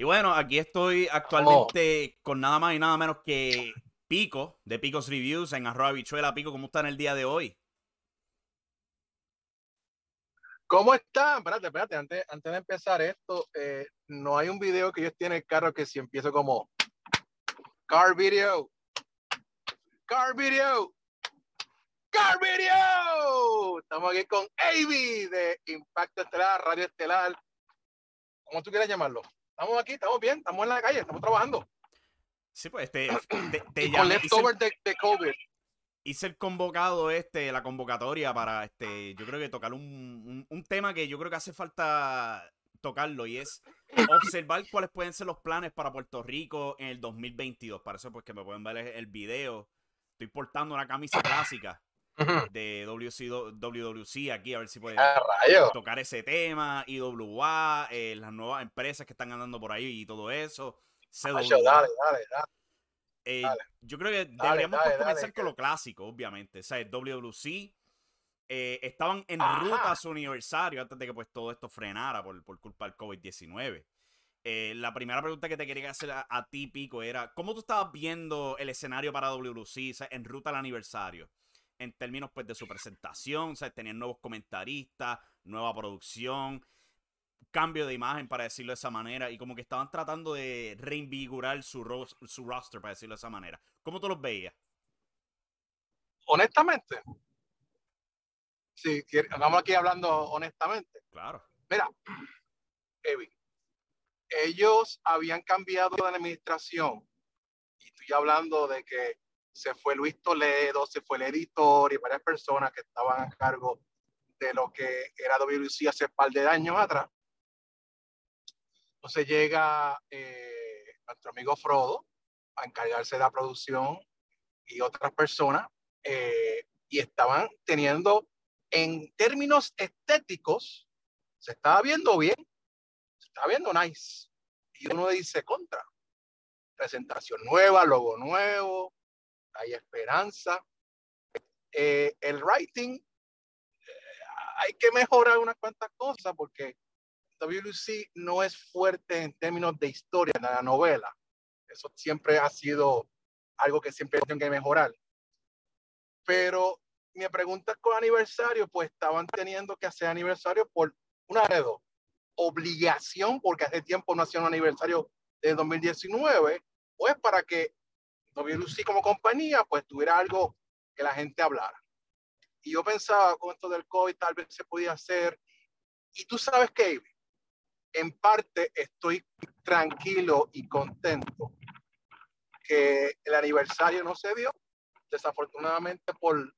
Y bueno, aquí estoy actualmente con nada más y nada menos que Pico, de Picos Reviews, en arroba bichuela. Pico, ¿cómo está en el día de hoy? ¿Cómo están? Espérate, espérate, antes, antes de empezar esto, eh, no hay un video que ellos tienen el carro que si empiezo como Car Video, Car Video, Car Video. Estamos aquí con AB de Impacto Estelar, Radio Estelar, como tú quieras llamarlo. Estamos aquí, estamos bien, estamos en la calle, estamos trabajando. Sí, pues este, te, te Y con hice, de COVID. hice el convocado, este, la convocatoria para, este, yo creo que tocar un, un, un tema que yo creo que hace falta tocarlo y es observar cuáles pueden ser los planes para Puerto Rico en el 2022. Para eso, pues que me pueden ver el video. Estoy portando una camisa clásica De WC, WWC aquí, a ver si puede Ah, tocar ese tema, IWA, eh, las nuevas empresas que están andando por ahí y todo eso. CWA. Macho, dale, dale, dale. Eh, yo creo que deberíamos pues, comenzar con lo clásico, obviamente. O sea, el WWC eh, estaban en Ajá. ruta a su aniversario antes de que pues todo esto frenara por, por culpa del COVID-19. Eh, la primera pregunta que te quería hacer a, a ti, Pico, era ¿cómo tú estabas viendo el escenario para WWC o sea, en ruta al aniversario? En términos pues de su presentación, o sea, tenían nuevos comentaristas, nueva producción, cambio de imagen, para decirlo de esa manera, y como que estaban tratando de reinvigorar su, ros- su roster, para decirlo de esa manera. ¿Cómo tú los veías? Honestamente, si quiere- estamos aquí hablando honestamente. Claro. Mira, Evi, ellos habían cambiado de administración y estoy hablando de que se fue Luis Toledo, se fue el editor y varias personas que estaban a cargo de lo que era WC hace un par de años atrás. Entonces llega eh, nuestro amigo Frodo a encargarse de la producción y otras personas eh, y estaban teniendo en términos estéticos se estaba viendo bien, se estaba viendo nice. Y uno dice contra. Presentación nueva, logo nuevo, hay esperanza. Eh, el writing, eh, hay que mejorar unas cuantas cosas porque WC no es fuerte en términos de historia de la novela. Eso siempre ha sido algo que siempre tienen que mejorar. Pero mi pregunta con aniversario, pues estaban teniendo que hacer aniversario por una de dos. Obligación, porque hace tiempo no hacían un aniversario de 2019, o es para que WC como compañía, pues tuviera algo que la gente hablara. Y yo pensaba, con esto del COVID, tal vez se podía hacer. Y tú sabes que, en parte, estoy tranquilo y contento que el aniversario no se dio, desafortunadamente por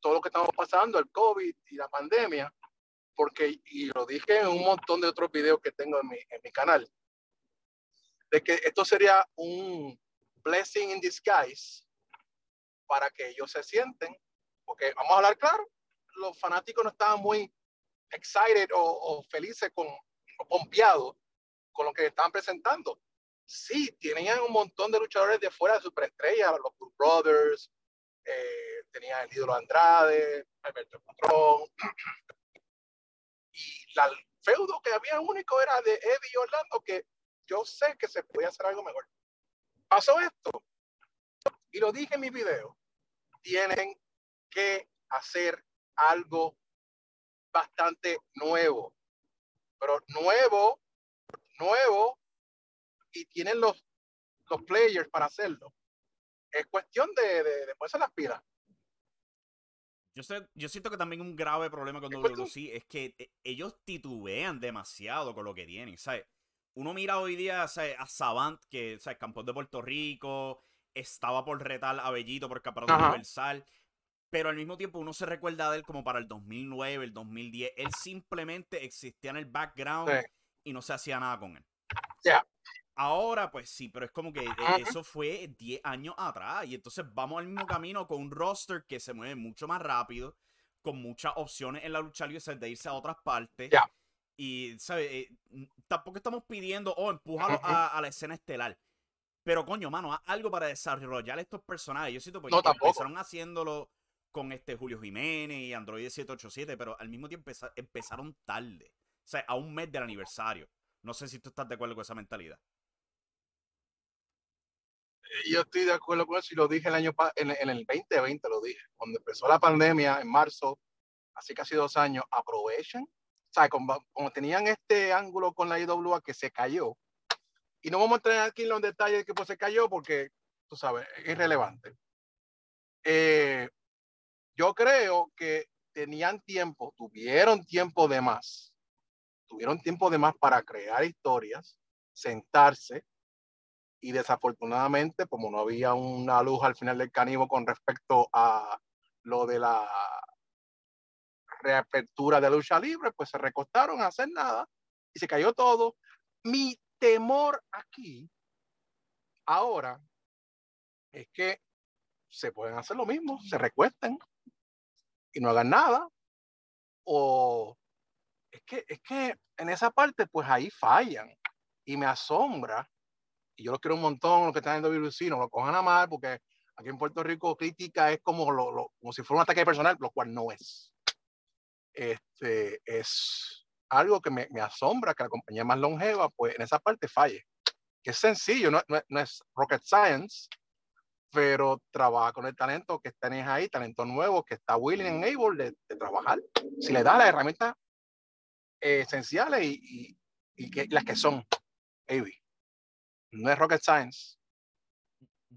todo lo que estamos pasando, el COVID y la pandemia, porque, y lo dije en un montón de otros videos que tengo en mi, en mi canal, de que esto sería un blessing in disguise para que ellos se sienten, porque vamos a hablar claro, los fanáticos no estaban muy excited o, felices con, o pompeados con lo que estaban presentando. Sí, tenían un montón de luchadores de fuera de superestrella, los Good Brothers, eh, tenía el ídolo Andrade, Alberto Patrón, y el feudo que había único era de Eddie y Orlando, que yo sé que se podía hacer algo mejor. Pasó esto, y lo dije en mi video, tienen que hacer algo bastante nuevo, pero nuevo, nuevo, y tienen los, los players para hacerlo. Es cuestión de, de, de ponerse las pilas. Yo, sé, yo siento que también un grave problema con ¿Qué fue WWC es que eh, ellos titubean demasiado con lo que tienen, ¿sabes? Uno mira hoy día ¿sabes? a Savant, que es campeón de Puerto Rico, estaba por retar a Bellito por campeonato Ajá. universal, pero al mismo tiempo uno se recuerda de él como para el 2009, el 2010. Él simplemente existía en el background Sí. y no se hacía nada con él. Ya. Ahora, pues sí, pero es como que Ajá. eso fue 10 años atrás. Y entonces vamos al mismo camino con un roster que se mueve mucho más rápido, con muchas opciones en la lucha libre de irse a otras partes. Ya. Y, ¿sabes? Eh, tampoco estamos pidiendo, oh, empújalo a, a la escena estelar. Pero, coño, mano, haz algo para desarrollar estos personajes. Yo siento porque No, empezaron haciéndolo con este Julio Jiménez y Android 787, pero al mismo tiempo empeza- empezaron tarde. O sea, a un mes del aniversario. No sé si tú estás de acuerdo con esa mentalidad. yo estoy de acuerdo con eso y lo dije el año en, en el 2020, lo dije, cuando empezó la pandemia en marzo, así casi dos años, aprovechen. Sea, como, tenían este ángulo con la IWA que se cayó, y no vamos a entrar aquí en los detalles de que pues, se cayó porque, tú sabes, es irrelevante. Eh, yo creo que tenían tiempo, tuvieron tiempo de más, tuvieron tiempo de más para crear historias, sentarse, y desafortunadamente, como no había una luz al final del caníbal con respecto a lo de la reapertura de lucha libre, pues se recostaron a hacer nada y se cayó todo. Mi temor aquí ahora es que se pueden hacer lo mismo, se recuesten y no hagan nada. O es que, es que en esa parte, pues ahí fallan. Y me asombra, y yo lo quiero un montón, lo que están en WC, no lo cojan a mal, porque aquí en Puerto Rico crítica es como, lo, como si fuera un ataque personal, lo cual no es. Este, es algo que me, me, asombra que la compañía más longeva, pues en esa parte falle. Que es sencillo, no, no, no es rocket science, pero trabaja con el talento que tenés ahí, talento nuevo, que está willing and able de, de trabajar. Si le das las herramientas esenciales y, y, y que, las que son, Avi. No es rocket science.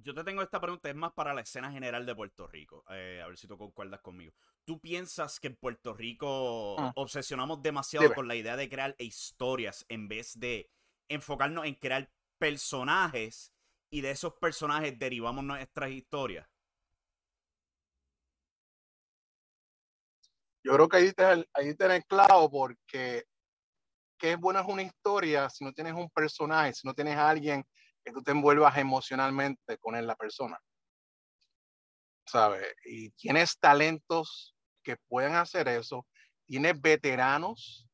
Yo te tengo esta pregunta, es más para la escena general de Puerto Rico. Eh, a ver si tú concuerdas conmigo. ¿Tú piensas que en Puerto Rico ah. obsesionamos demasiado Dime. con la idea de crear historias en vez de enfocarnos en crear personajes y de esos personajes derivamos nuestras historias? Yo creo que ahí te, ahí tenés clavo porque qué bueno es una historia si no tienes un personaje, si no tienes a alguien que tú te envuelvas emocionalmente con la persona. ¿Sabes? Y tienes talentos que pueden hacer eso, tienes veteranos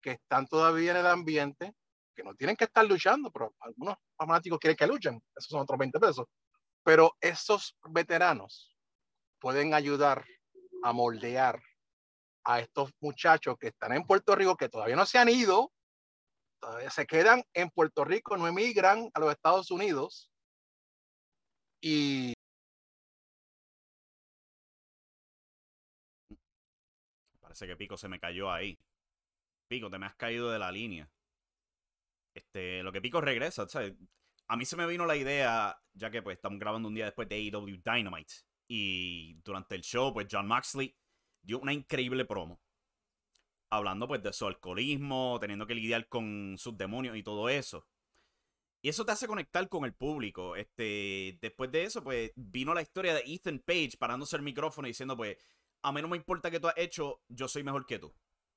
que están todavía en el ambiente, que no tienen que estar luchando, pero algunos fanáticos quieren que luchen, esos son otros 20 pesos. Pero esos veteranos pueden ayudar a moldear a estos muchachos que están en Puerto Rico, que todavía no se han ido, todavía se quedan en Puerto Rico, no emigran a los Estados Unidos. Y parece que Pico se me cayó ahí. Pico, te me has caído de la línea. Este, lo que Pico regresa. A mí se me vino la idea, ya que pues estamos grabando un día después de AEW Dynamite. Y durante el show, pues John Maxley dio una increíble promo. Hablando pues de su alcoholismo, teniendo que lidiar con sus demonios y todo eso. Y eso te hace conectar con el público. Este, después de eso, pues vino la historia de Ethan Page parándose el micrófono y diciendo, pues, a mí no me importa que tú has hecho, yo soy mejor que tú.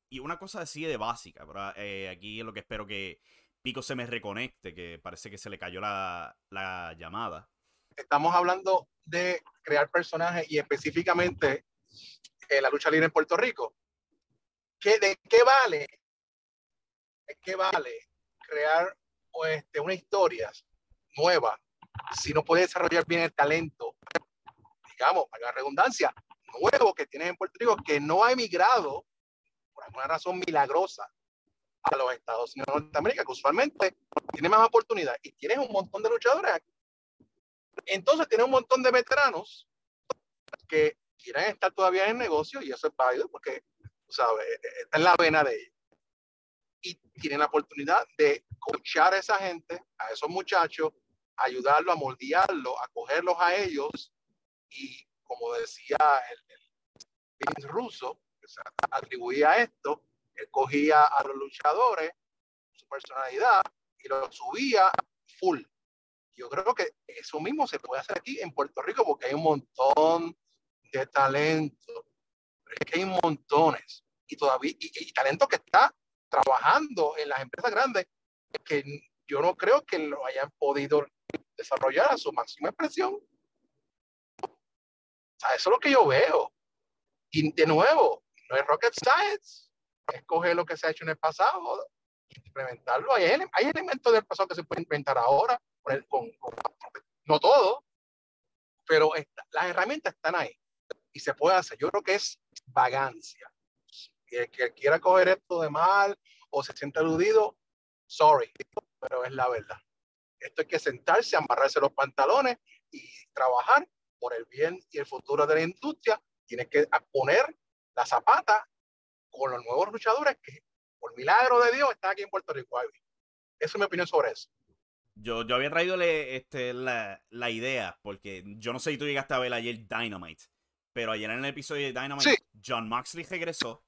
Y una cosa así de básica, pero eh, aquí es lo que espero que Pico se me reconecte, que parece que se le cayó la, la llamada. Estamos hablando de crear personajes y específicamente en la lucha libre en Puerto Rico. ¿Qué, ¿De qué vale? ¿De qué vale crear este, una historia nueva si no puede desarrollar bien el talento, digamos, para la redundancia, nuevo que tienes en Puerto Rico que no ha emigrado por alguna razón milagrosa a los Estados Unidos de Norteamérica, que usualmente tiene más oportunidad y tienes un montón de luchadores aquí. Entonces tienes un montón de veteranos que quieren estar todavía en el negocio y eso es válido porque, sabes, está en la vena de ellos. Y tienen la oportunidad de coachar a esa gente, a esos muchachos, ayudarlos a moldearlos, a cogerlos a ellos y, como decía el, el ruso, que se atribuía esto, él cogía a los luchadores, su personalidad, y lo subía full. Yo creo que eso mismo se puede hacer aquí en Puerto Rico porque hay un montón de talento. Es que hay montones. Y todavía, y, y talento que está trabajando en las empresas grandes que yo no creo que lo hayan podido desarrollar a su máxima expresión. O sea, eso es lo que yo veo. Y de nuevo, no es rocket science escoger lo que se ha hecho en el pasado, implementarlo. Hay, hay elementos del pasado que se pueden implementar ahora, con, con, no todo, pero las herramientas están ahí y se puede hacer. Yo creo que es vagancia. Y el que quiera coger esto de mal o se siente aludido, sorry, pero es la verdad. Esto hay que sentarse, amarrarse los pantalones y trabajar por el bien y el futuro de la industria. Tienes que poner la zapata con los nuevos luchadores que, por milagro de Dios, están aquí en Puerto Rico. Esa es mi opinión sobre eso. Yo, yo había traído este, la, la, idea, porque yo no sé si tú llegaste a ver ayer Dynamite, pero ayer en el episodio de Dynamite, John Moxley regresó,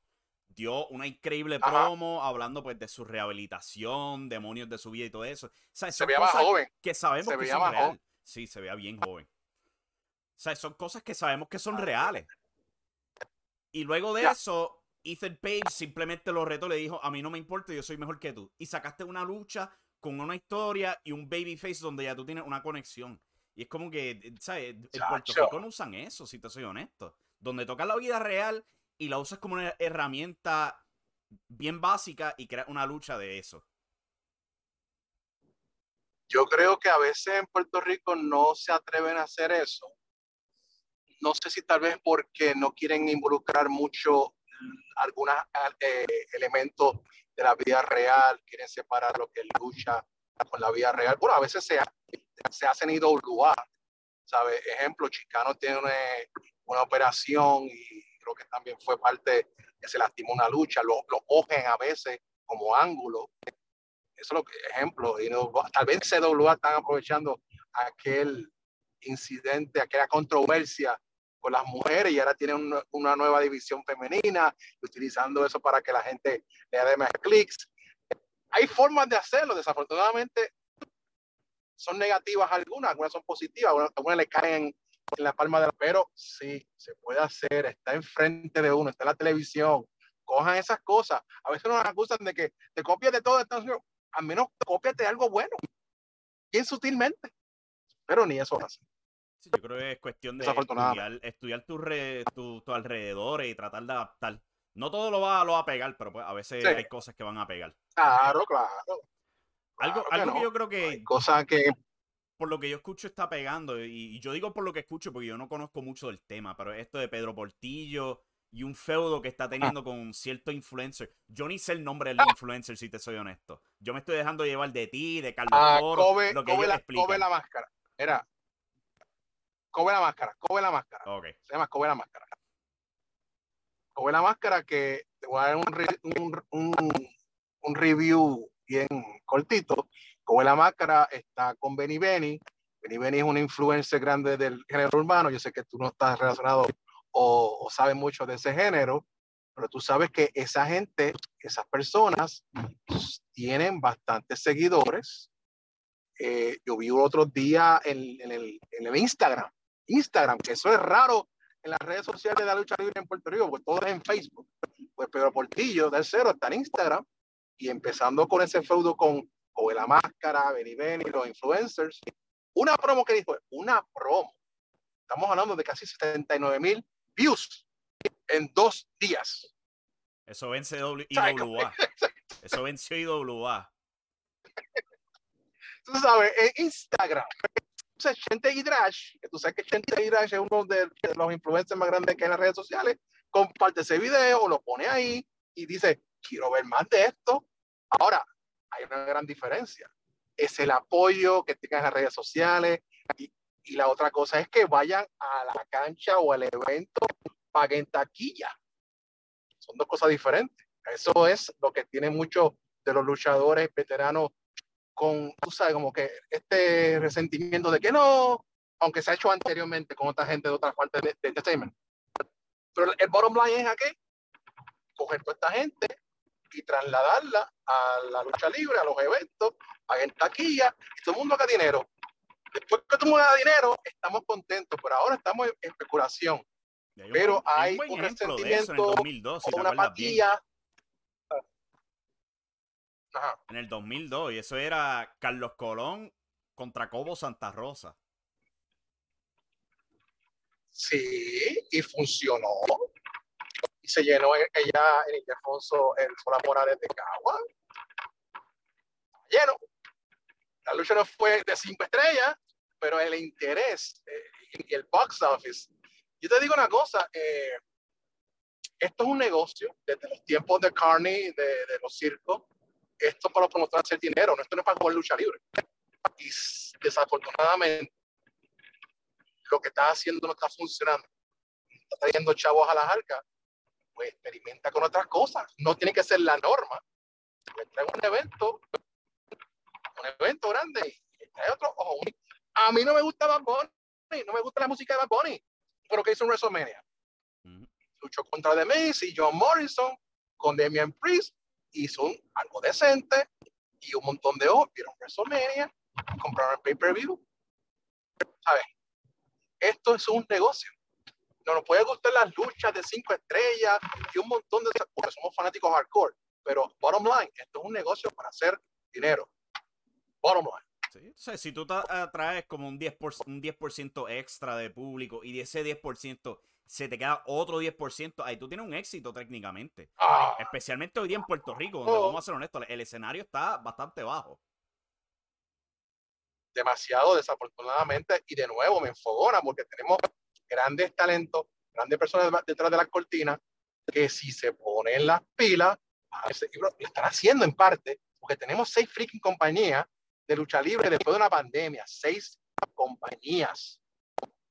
dio una increíble promo hablando pues de su rehabilitación, demonios de su vida y todo eso. se veía más joven. Que sabemos que son reales. Sí, se veía bien joven. O sea, son cosas que sabemos que son reales. Y luego de eso, Ethan Page simplemente lo retó, le dijo, a mí no me importa, yo soy mejor que tú. Y sacaste una lucha con una historia y un babyface donde ya tú tienes una conexión. Y es como que, eh, ¿sabes? En Puerto Rico no usan eso, si te soy honesto. Donde toca la vida real y la usas como una herramienta bien básica y creas una lucha de eso. Yo creo que a veces en Puerto Rico no se atreven a hacer eso. No sé si tal vez porque no quieren involucrar mucho algunos eh, elementos de la vida real, quieren separar lo que es lucha con la vida real. Bueno, a veces se, se hacen IWA, ¿sabes? Ejemplo, Chicano tiene una, operación y creo que también fue parte que se lastimó una lucha, lo, lo cogen a veces como ángulo. Eso es lo que, ejemplo, y no, tal vez CWA están aprovechando aquel incidente, aquella controversia con las mujeres y ahora tienen una, nueva división femenina, utilizando eso para que la gente le dé más clics. Hay formas de hacerlo, desafortunadamente son negativas algunas, algunas son positivas, algunas, le caen en la palma de la pero sí, se puede hacer, está enfrente de uno, está en la televisión, cojan esas cosas. A veces nos acusan de que te copias de todo, al menos copias de algo bueno, bien sutilmente, pero ni eso hace yo creo que es cuestión de estudiar, estudiar tu, tu, alrededor y tratar de adaptar. No todo lo va, lo va a pegar, pero pues a veces hay cosas que van a pegar. Claro, claro. Algo, algo que, yo creo que. cosas que. Por lo que yo escucho está pegando. Y, yo digo por lo que escucho porque yo no conozco mucho del tema. Pero esto de Pedro Portillo y un feudo que está ah. teniendo con cierto influencer. Yo ni sé el nombre del ah. influencer, si te soy honesto. Yo me estoy dejando llevar de ti, de Carlos ah, lo que la, Kobe la máscara. Era, Kobe la máscara, Kobe la máscara. Se llama Kobe la máscara. Kobe la máscara que te voy a dar un, un, un, review bien cortito. Kobe la máscara está con Benny Benny. Benny Benny es una influencia grande del género urbano. Yo sé que tú no estás relacionado o, sabes mucho de ese género, pero tú sabes que esa gente, esas personas, tienen bastantes seguidores. Eh, yo vi otro día en, el, en, el, Instagram Instagram, que eso es raro en las redes sociales de la lucha libre en Puerto Rico, pues todo es en Facebook. Pues Pedro Portillo del Cero está en Instagram y empezando con ese feudo con de la Máscara, Benny Benny, los influencers. Una promo que dijo, una promo. Estamos hablando de casi 79 mil views en dos días. Eso vence IWA. Eso venció IWA. Tú sabes, en Instagram Chente Hidrash, que tú sabes que Chente Hidrash es uno de, los influencers más grandes que hay en las redes sociales, comparte ese video, lo pone ahí y dice, quiero ver más de esto. Ahora, hay una gran diferencia. Es el apoyo que tengan en las redes sociales y, y la otra cosa es que vayan a la cancha o al evento, paguen taquilla. Son dos cosas diferentes. Eso es lo que tienen muchos de los luchadores veteranos con, tú sabes, como que este resentimiento de que no, aunque se ha hecho anteriormente con otra gente de otras partes de, de entertainment. Pero el bottom line es a qué? Coger toda esta gente y trasladarla a la lucha libre, a los eventos, a en taquilla, y todo el mundo haga dinero. Después que todo el mundo haga dinero, estamos contentos, pero ahora estamos en especulación. Pero hay un, resentimiento, una apatía, en el 2002. Y eso era Carlos Colón contra Cobo Santa Rosa. Sí, y funcionó. Y se llenó e-, ella en el Alfonso el Sola Morales de Cagua. Lleno. La lucha no fue de cinco estrellas, pero el interés eh, y el box office. Yo te digo una cosa, eh, esto es un negocio desde los tiempos de Carney, de, los circos, esto para los promotores hacer dinero, esto no es para jugar lucha libre. y desafortunadamente lo que estás haciendo no está funcionando, está trayendo chavos a las arcas, pues experimenta con otras cosas. No tiene que ser la norma. Pues trae un evento, un evento grande y trae otro. a mí no me gusta Bad Bunny, no me gusta la música de Bad Bunny, pero que hizo un WrestleMania. Luchó contra The Miz y John Morrison con Damian Priest, hizo un, algo decente y un montón de otros vieron WrestleMania, compraron el pay-per-view. ¿Sabes? Esto es un negocio no nos puede gustar las luchas de cinco estrellas y un montón de porque somos fanáticos hardcore, pero bottom line, esto es un negocio para hacer dinero. Bottom line. Sí. si tú traes como un 10%, un 10 extra de público y de ese 10% se te queda otro 10%, ahí tú tienes un éxito técnicamente. Ah. Especialmente hoy día en Puerto Rico, donde oh. vamos a ser honestos, el escenario está bastante bajo. Demasiado desafortunadamente, y de nuevo me enfogona porque tenemos grandes talentos, grandes personas detrás de las cortinas, que si se ponen las pilas, lo están haciendo en parte, porque tenemos seis freaking compañías de lucha libre después de una pandemia, seis compañías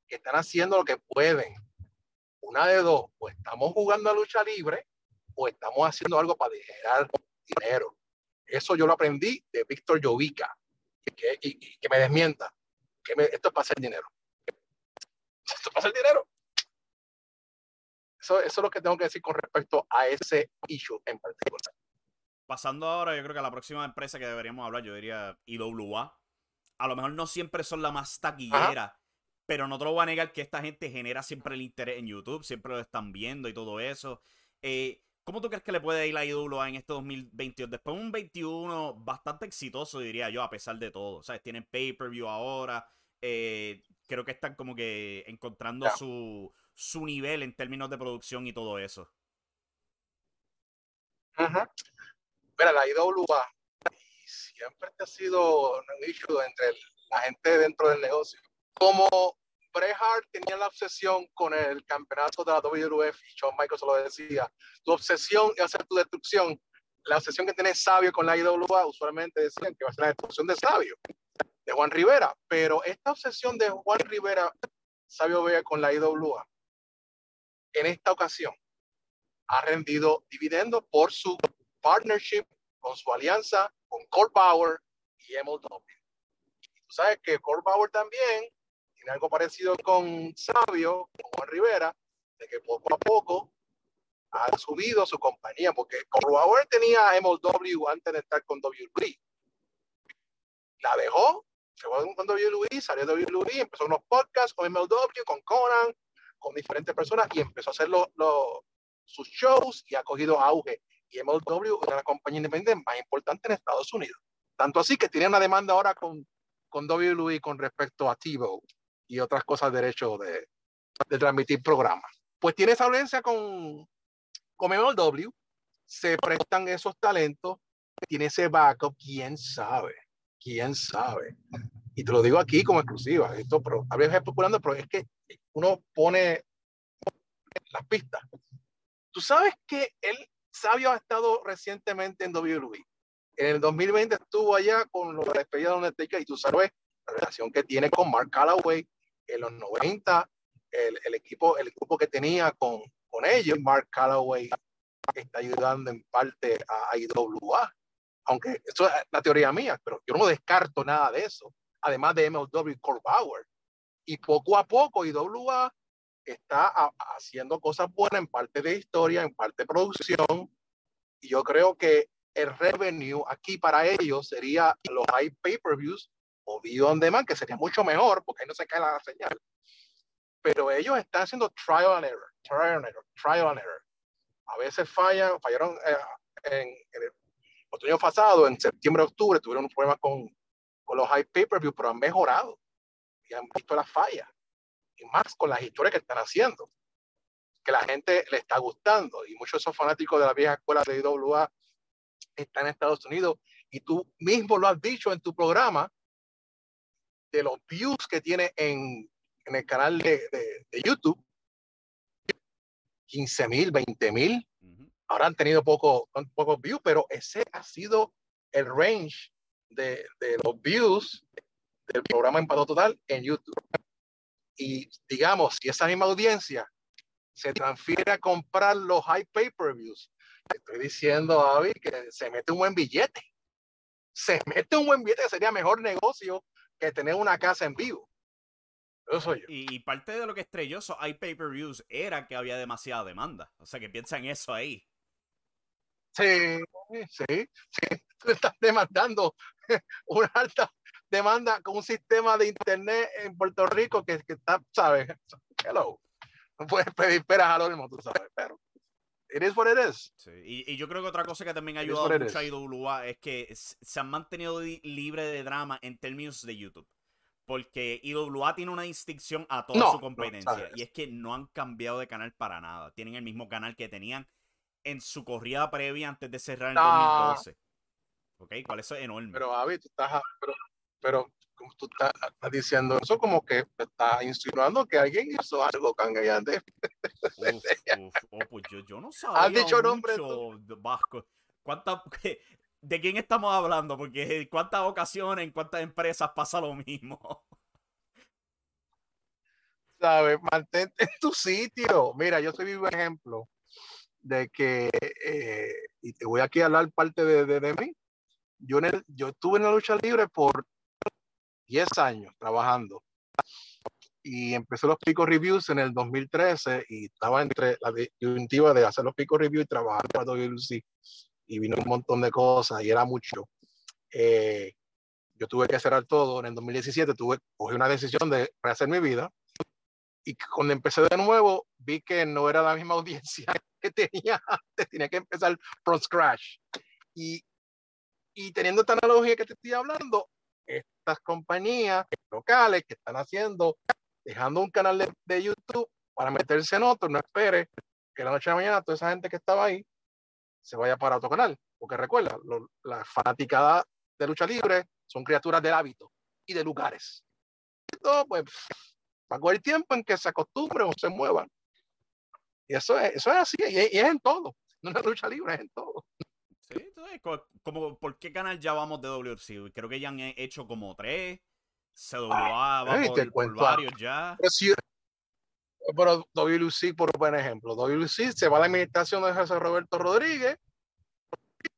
que están haciendo lo que pueden. Una de dos, o estamos jugando a lucha libre o estamos haciendo algo para generar dinero. Eso yo lo aprendí de Víctor Jovica, que, y, que me desmienta, que esto es para hacer dinero esto pasa el dinero. Eso, eso es lo que tengo que decir con respecto a ese issue en particular. Pasando ahora, yo creo que la próxima empresa que deberíamos hablar, yo diría IWA. A lo mejor no siempre son la más taquillera, pero no te lo voy a negar que esta gente genera siempre el interés en YouTube, siempre lo están viendo y todo eso. Eh, ¿Cómo tú crees que le puede ir a IWA en este 2022? Después de un 21 bastante exitoso, diría yo, a pesar de todo. O sea, tienen pay-per-view ahora. Eh, creo que están como que encontrando su, su nivel en términos de producción y todo eso. Mira, la IWA siempre ha sido un issue entre la gente dentro del negocio. Como Bret Hart tenía la obsesión con el campeonato de la WWF y Shawn Michaels lo decía, tu obsesión es hacer tu destrucción. La obsesión que tiene Sabio con la IWA, usualmente decían que va a ser la destrucción de Sabio de Juan Rivera, pero esta obsesión de Juan Rivera, Sabio Vega con la IWA, en esta ocasión ha rendido dividendos por su partnership, con su alianza con Court Bauer y MLW. Tú sabes que Court Bauer también tiene algo parecido con Sabio, con Juan Rivera, de que poco a poco ha subido su compañía, porque Court Bauer tenía MLW antes de estar con WWE. La dejó fue con WWE, salió de WWE, empezó unos podcasts con MLW, con Conan, con diferentes personas y empezó a hacer sus shows y ha cogido auge. Y MLW es una compañía independiente más importante en Estados Unidos. Tanto así que tiene una demanda ahora con, con WWE con respecto a TiVo y otras cosas de derecho de, de transmitir programas. Pues tiene esa audiencia con, con MLW, se prestan esos talentos, tiene ese backup, quién sabe quién sabe. Y te lo digo aquí como exclusiva. Esto, pero a veces especulando, pero es que uno pone las pistas. Tú sabes que el sabio ha estado recientemente en WWE. En el 2020 estuvo allá con los despedidos de Undertaker y tú sabes la relación que tiene con Mark Calloway en los 90, el, el equipo, el equipo que tenía con, con ellos. Mark Calloway está ayudando en parte a IWA aunque eso es la teoría mía, pero yo no descarto nada de eso, además de MLW y Core Power. Y poco a poco IWA está haciendo cosas buenas en parte de historia, en parte de producción, y yo creo que el revenue aquí para ellos sería los high pay-per-views o video on demand, que sería mucho mejor porque ahí no se cae la señal. Pero ellos están haciendo trial and error, trial and error, trial and error. A veces fallan, fallaron eh, en, en, el año pasado, en septiembre, octubre, tuvieron un problema con, con los high pay-per-view, pero han mejorado y han visto las fallas. Y más con las historias que están haciendo, que la gente le está gustando. Y muchos de esos fanáticos de la vieja escuela de IWA están en Estados Unidos. Y tú mismo lo has dicho en tu programa, de los views que tiene en, en el canal de, de, de YouTube, 15 mil, 20 mil, Ahora han tenido pocos poco views, pero ese ha sido el range de, de, los views del programa Empado Total en YouTube. Y digamos, si esa misma audiencia se transfiere a comprar los high pay-per-views, estoy diciendo, Avi, que se mete un buen billete. Se mete un buen billete, sería mejor negocio que tener una casa en vivo. Soy yo. Y, parte de lo que estrelló esos high pay-per-views era que había demasiada demanda. O sea, que piensa en eso ahí. Sí, sí, sí. Tú estás demandando una alta demanda con un sistema de internet en Puerto Rico que, que está, ¿sabes? Hello. No puedes pedir peras al olmo, tú sabes, pero it is what it is. Sí. Y, y, yo creo que otra cosa que también ha ayudado mucho a IWA es que se han mantenido libre de drama en términos de YouTube. Porque IWA tiene una distinción a toda su competencia. y es que no han cambiado de canal para nada. Tienen el mismo canal que tenían en su corrida previa antes de cerrar en 2012. ¿Ok? ¿Cuál es enorme? Pero, Avi, tú estás. Pero, pero como tú estás, diciendo eso, como que está insinuando que alguien hizo algo cangallante. oh, pues yo, yo, no sabía. Has dicho nombre. Vasco. ¿Cuánta, ¿De quién estamos hablando? Porque cuántas ocasiones, en cuántas empresas pasa lo mismo. ¿Sabes? Mantente en tu sitio. Mira, yo soy vivo ejemplo de que, eh, y te voy aquí a hablar parte de, de, de mí, yo, en el, yo estuve en la lucha libre por 10 años trabajando y empecé los Pico Reviews en el 2013 y estaba entre la disyuntiva de hacer los Pico Reviews y trabajar para WLC y vino un montón de cosas y era mucho. Eh, yo tuve que cerrar todo. En el 2017 tuve, cogí una decisión de rehacer mi vida y cuando empecé de nuevo vi que no era la misma audiencia que tenía antes, tenía que empezar from scratch. Y, y teniendo esta analogía que te estoy hablando, estas compañías locales que están haciendo, dejando un canal de, YouTube para meterse en otro, no espere que la noche de mañana toda esa gente que estaba ahí se vaya para otro canal. Porque recuerda, las fanaticadas de lucha libre son criaturas del hábito y de lugares. Todo, pues, a coger tiempo en que se acostumbren o se muevan. Y eso es, eso es así, y es, en todo. No es lucha libre, es en todo. Sí, entonces, como, ¿por qué canal ya vamos de WC? Creo que ya han hecho como tres. CWA va por, varios ya. Pero, WC, por buen ejemplo, WC se va a la administración de José Roberto Rodríguez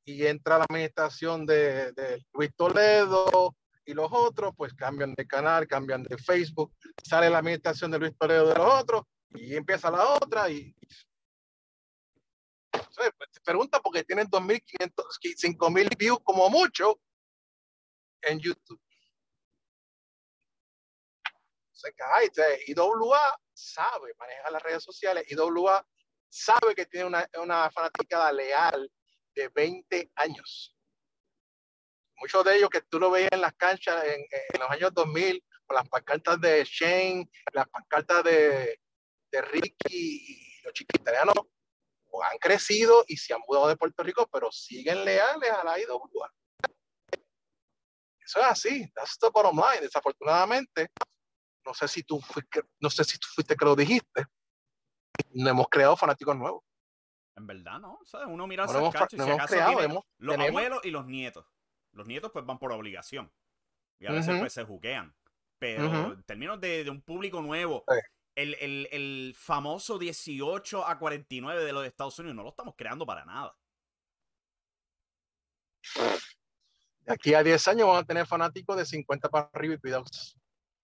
y entra la administración de, de Luis Toledo y los otros, pues cambian de canal, cambian de Facebook, sale la administración de Luis Toledo de los otros y empieza la otra y pues, te pregunta porque tienen 2.500, 5.000 views como mucho en YouTube. Se cae. IWA sabe manejar las redes sociales. IWA sabe que tiene una, una fanaticada leal de 20 años. Muchos de ellos que tú lo veías en las canchas en, en los años 2000, con las pancartas de Shane, las pancartas de, de Ricky y los chiquitarianos han crecido y se han mudado de Puerto Rico, pero siguen leales a la IWA. Eso es así, that's the bottom line. Desafortunadamente, no sé si tú fuiste, no sé si tú fuiste que lo dijiste, no hemos creado fanáticos nuevos. En verdad, no. Uno mira no hemos, y si acaso los abuelos y los nietos. Los nietos pues van por obligación. Y a veces pues se juquean. Pero en términos de, de, un público nuevo, el, el, el, famoso 18 a 49 de los Estados Unidos no lo estamos creando para nada. De aquí a 10 años vamos a tener fanáticos de 50 para arriba y cuidados.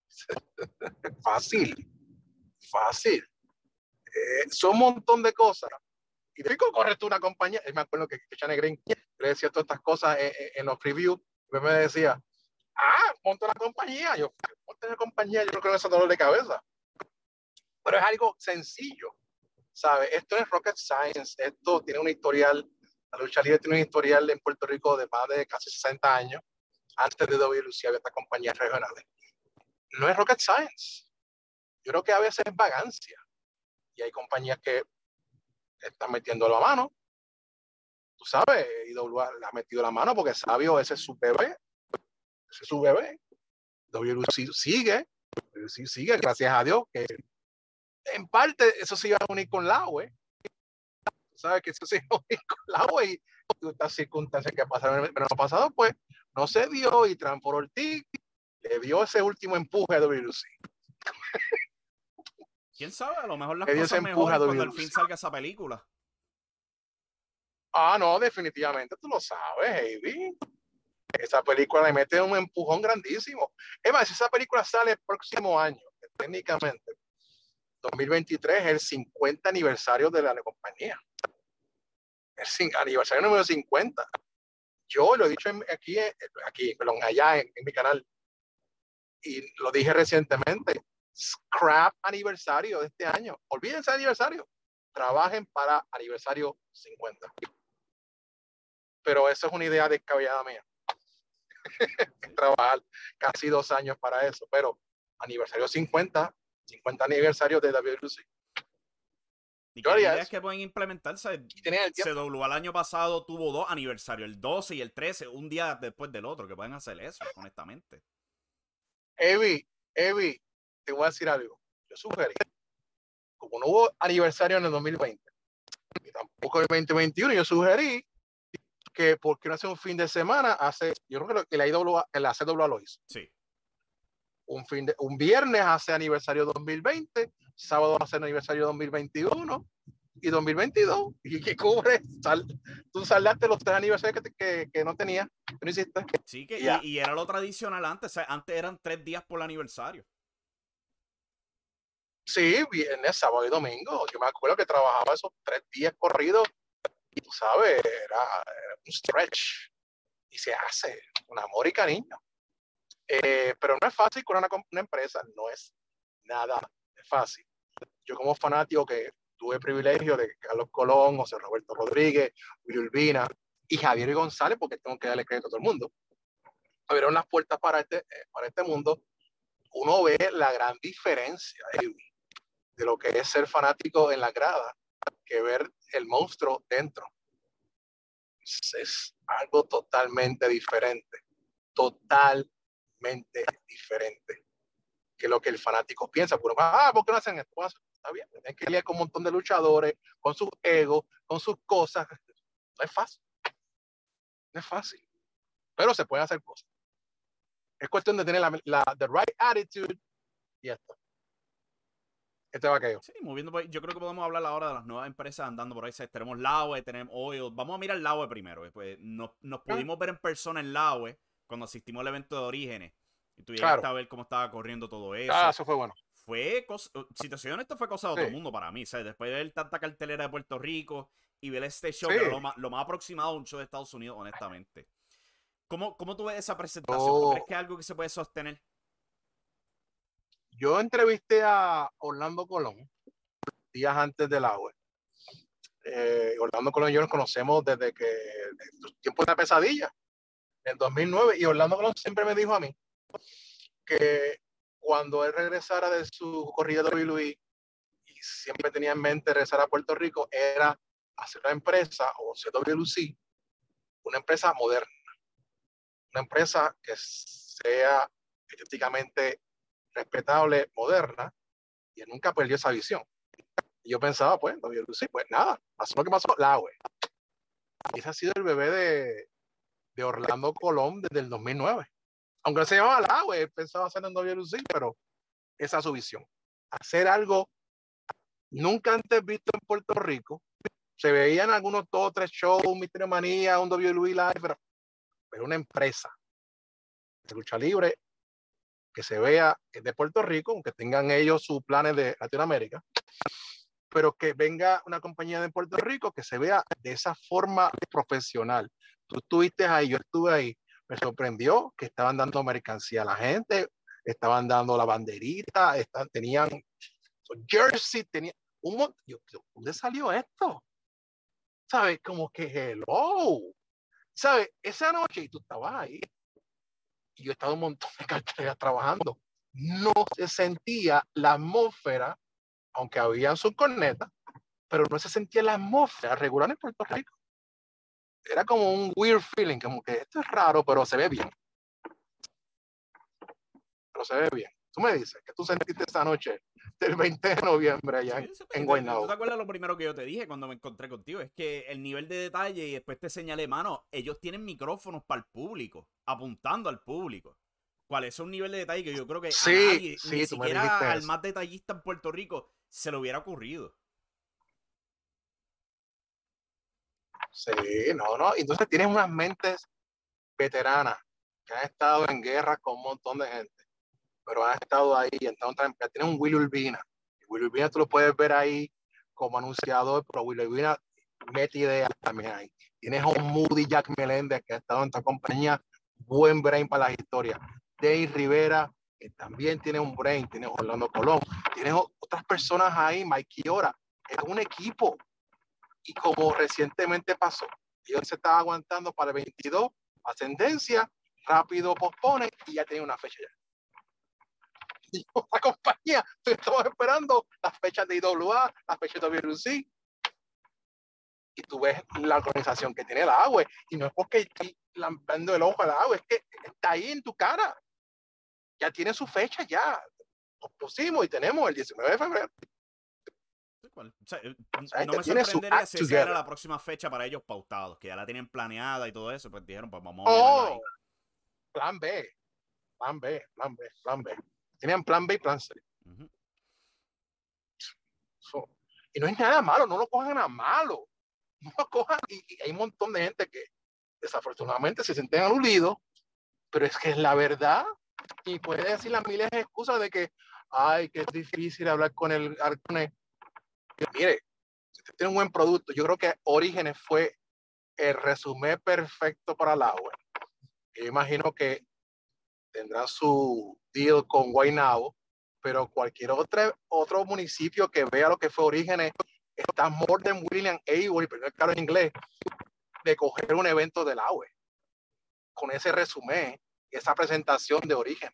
fácil, fácil. Eh, son un montón de cosas. Y de corre tú una compañía. Me acuerdo que, que Green le decía todas estas cosas en, los reviews. Y me decía, ah, monto la compañía. Yo, monto la compañía. Yo creo que eso dolor de cabeza pero es algo sencillo, ¿sabes? Esto es rocket science, esto tiene un historial, la lucha libre tiene un historial en Puerto Rico de más de casi 60 años, antes de WLC había estas compañías regionales. No es rocket science, yo creo que a veces es vagancia, y hay compañías que están metiendo la mano, tú sabes, IWA le ha metido la mano porque sabio, ese es su bebé, ese es su bebé. WLC sigue, sigue, gracias a Dios, que en parte eso se iba a unir con la UE. ¿Sabes que eso se iba a unir con la UE y estas circunstancias que pasaron en el pasado, pues no se dio y Transport Ortiz le dio ese último empuje a WC. ¿Quién sabe? A lo mejor las cosas mejoran cuando al fin salga esa película. Ah, no, definitivamente tú lo sabes, baby. Esa película le mete un empujón grandísimo. Es más, si esa película sale el próximo año, técnicamente, 2023 es el 50 aniversario de la compañía. El aniversario número 50. Yo lo he dicho aquí, aquí, perdón, allá en, mi canal, y lo dije recientemente, scrap aniversario de este año. Olvídense de aniversario. Trabajen para aniversario 50. Pero eso es una idea descabellada mía. Trabajar casi dos años para eso. Pero aniversario 50, 50 aniversario de WC. ¿Y qué ideas que pueden implementarse? CW al año pasado tuvo dos aniversarios, el 12 y el 13, un día después del otro, que pueden hacer eso, honestamente. Evi, Evi, te voy a decir algo. Yo sugerí, como no hubo aniversario en el 2020, y tampoco en el 2021, yo sugerí que porque no hace un fin de semana, hace, yo creo que la IWA, la CWA lo hizo. Sí. Un, fin de, un viernes hace aniversario 2020, sábado hace aniversario 2021 y 2022. ¿Y que cubre? tú saldaste los tres aniversarios que, que, no tenías, que no hiciste. Sí, que, y, era lo tradicional antes. antes eran tres días por el aniversario. Sí, viernes, sábado y domingo. Yo me acuerdo que trabajaba esos tres días corridos tú sabes, era, un stretch y se hace con amor y cariño. Eh, pero no es fácil con una, una, empresa, no es nada fácil. Yo como fanático que tuve privilegio de Carlos Colón, José Roberto Rodríguez, Willy Urbina y Javier González, porque tengo que darle crédito a todo el mundo, abrieron las puertas para este, eh, para este mundo, uno ve la gran diferencia de lo que es ser fanático en la grada que ver el monstruo dentro. Es, algo totalmente diferente, totalmente diferente que lo que el fanático piensa. Pero, ah, ¿por qué no hacen esto? Está bien, tienen que lidiar con un montón de luchadores, con sus egos, con sus cosas. No es fácil. No es fácil. Pero se puede hacer cosas. Es cuestión de tener la, la the right attitude y esto este vaqueo. Sí, moviendo Yo creo que podemos hablar ahora de las nuevas empresas andando por ahí. Tenemos Laue, tenemos Oil. Vamos a mirar Laue primero. Después nos, nos pudimos ver en persona en Laue cuando asistimos al evento de Orígenes. Y tú llegaste a ver cómo estaba corriendo todo eso. Ah, eso fue bueno. Fue cosa, situación, esto fue cosa de todo el mundo para mí. ¿sabes? Después de ver tanta cartelera de Puerto Rico y ver este show, lo, más, lo más aproximado a un show de Estados Unidos, honestamente. ¿Cómo, cómo tú ves esa presentación? ¿Tú crees que es algo que se puede sostener? Yo entrevisté a Orlando Colón días antes del agua. Eh, Orlando Colón y yo nos conocemos desde que los tiempos de la pesadilla, en 2009, y Orlando Colón siempre me dijo a mí que cuando él regresara de su corrida de Luis y siempre tenía en mente regresar a Puerto Rico, era hacer una empresa o CWLC, una empresa moderna, una empresa que sea estéticamente respetable, moderna, y él nunca perdió esa visión. Y yo pensaba, pues, sí, pues nada, pasó lo que pasó, la web. Ese ha sido el bebé de, de Orlando Colón desde el 2009. Aunque no se llamaba la web, pensaba hacer en WLC, pero esa es su visión. Hacer algo nunca antes visto en Puerto Rico. Se veían algunos dos, tres shows, Misterio Manía, un WWE Live, pero, pero una empresa de lucha libre que se vea de Puerto Rico, aunque tengan ellos sus planes de Latinoamérica, pero que venga una compañía de Puerto Rico que se vea de esa forma profesional. Tú estuviste ahí, yo estuve ahí, me sorprendió que estaban dando mercancía a la gente, estaban dando la banderita, están, tenían jersey, tenían un montón. ¿Dónde salió esto? ¿Sabes? Como que hello. ¿Sabes? Esa noche, y tú estabas ahí, y yo he estado un montón de carteras trabajando, no se sentía la atmósfera, aunque había sus cornetas, pero no se sentía la atmósfera regular en Puerto Rico. Era como un weird feeling, como que esto es raro, pero se ve bien. Pero se ve bien. Tú me dices que tú sentiste esa noche del 20 de noviembre allá en Guaynabo. ¿Tú te acuerdas lo primero que yo te dije cuando me encontré contigo? Es que el nivel de detalle y después te señalé, mano, ellos tienen micrófonos para el público, apuntando al público. ¿Cuál es un nivel de detalle que yo creo que sí, a nadie, sí, ni siquiera al más detallista en Puerto Rico, se le hubiera ocurrido? Sí, no, no. Entonces tienes unas mentes veteranas que han estado en guerra con un montón de gente, pero han estado ahí entonces tienes un Willy Urbina. Willy Urbina tú lo puedes ver ahí como anunciador, pero Willy Urbina mete ideas también ahí. Tienes a un Moody Jack Meléndez que ha estado en esta compañía, buen brain para las historias. Dave Rivera, que también tiene un brain, tienes Orlando Colón, tienes otras personas ahí, Mike Quiora, es un equipo. Y como recientemente pasó, ellos se estaban aguantando para el 22, ascendencia, rápido pospone y ya tiene una fecha ya. Otra compañía, estamos esperando las fechas de IWA, las fechas de WRC. Y tú ves la organización que tiene la agua, y no es porque estoy lampiando el ojo al agua, es que está ahí en tu cara. Ya tiene su fecha, ya. Nos pusimos y tenemos el 19 de febrero. O sea, O sea, no me tiene su sorprendería si esa era la próxima fecha para ellos pautados, que ya la tienen planeada y todo eso, pues dijeron, pues vamos a Oh, plan B, plan B, plan B, plan B. Tenían plan B y plan C. So, y no es nada malo, no lo cojan a malo. No lo cojan, y, y hay un montón de gente que desafortunadamente se sienten aludidos, pero es que es la verdad. Y puede decir las miles de excusas de que, ay, que es difícil hablar con el Arcone. Mire, si usted tiene un buen producto, yo creo que Orígenes fue el resumen perfecto para la web. Yo imagino que tendrán su deal con Guaynabo, pero cualquier otro, otro municipio que vea lo que fue Orígenes está more than William able, pero claro en inglés, de coger un evento del AWE con ese resumen, esa presentación de origen.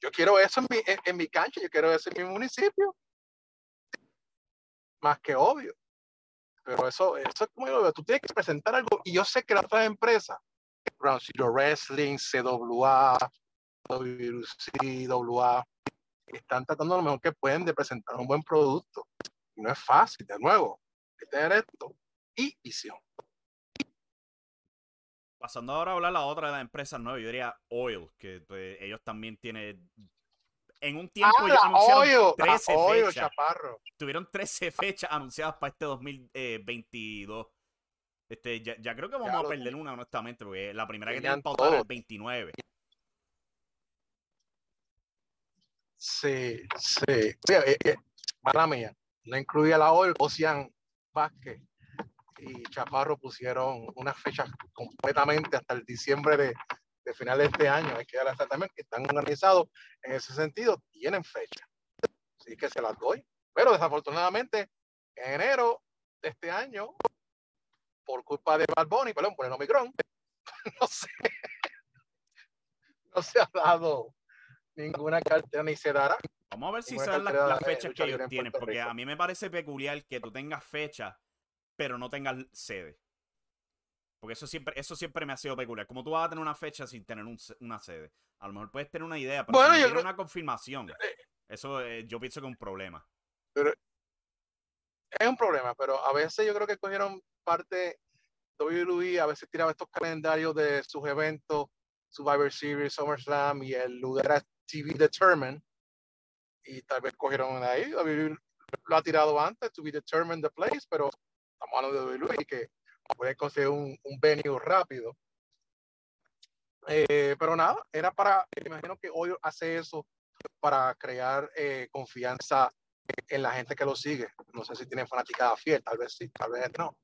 Yo quiero eso en mi, en, en mi cancha, yo quiero eso en mi municipio. Más que obvio. Pero eso, eso es como yo veo. Tú tienes que presentar algo. Y yo sé que las otras empresas, Ground Zero Wrestling, CWA, WCWA, están tratando lo mejor que pueden de presentar un buen producto. Y no es fácil, de nuevo. Hay que tener esto y visión. Pasando ahora a hablar la otra de las empresas nuevas, yo diría Oil, que pues, ellos también tienen. En un tiempo Ah, ellos la anunciaron Oyo, la 13 Oyo, fechas. chaparro. Tuvieron 13 fechas anunciadas para este 2022. Este, ya, ya creo que vamos Ya a perder una, honestamente, porque la primera que tienen pautada es el todo. 29. Sí, sí. sí eh, eh, mala mía. No incluía la Oil, Ocean Vázquez y Chaparro pusieron unas fechas completamente hasta el diciembre de, de final de este año. Hay que darlas también que están organizados en ese sentido, tienen fecha. Así que se las doy. Pero desafortunadamente, en enero de este año, por culpa de Bad Bunny, perdón, por el Omicron, no sé, no se ha dado ninguna cartera ni se dará. Vamos a ver si son las, fechas que ellos tienen, porque Rico. a mí me parece peculiar que tú tengas fecha, pero no tengas sede. Porque eso siempre, eso siempre me ha sido peculiar. Como tú vas a tener una fecha sin tener un se- una sede? A lo mejor puedes tener una idea, pero Bueno, si no yo una confirmación, eso eh, yo pienso que es un problema. Es un problema, pero a veces yo creo que cogieron parte WWE, a veces tiraba estos calendarios de sus eventos, Survivor Series, SummerSlam y el lugar era TV Determined y tal vez cogieron ahí, WWE lo ha tirado antes, to be determined the place, pero estamos hablando de WWE que puede conseguir un, un venue rápido. Eh, pero nada, era para, imagino que hoy hace eso para crear eh, confianza en la gente que lo sigue. No sé si tienen fanaticada fiel, tal vez sí, tal vez no.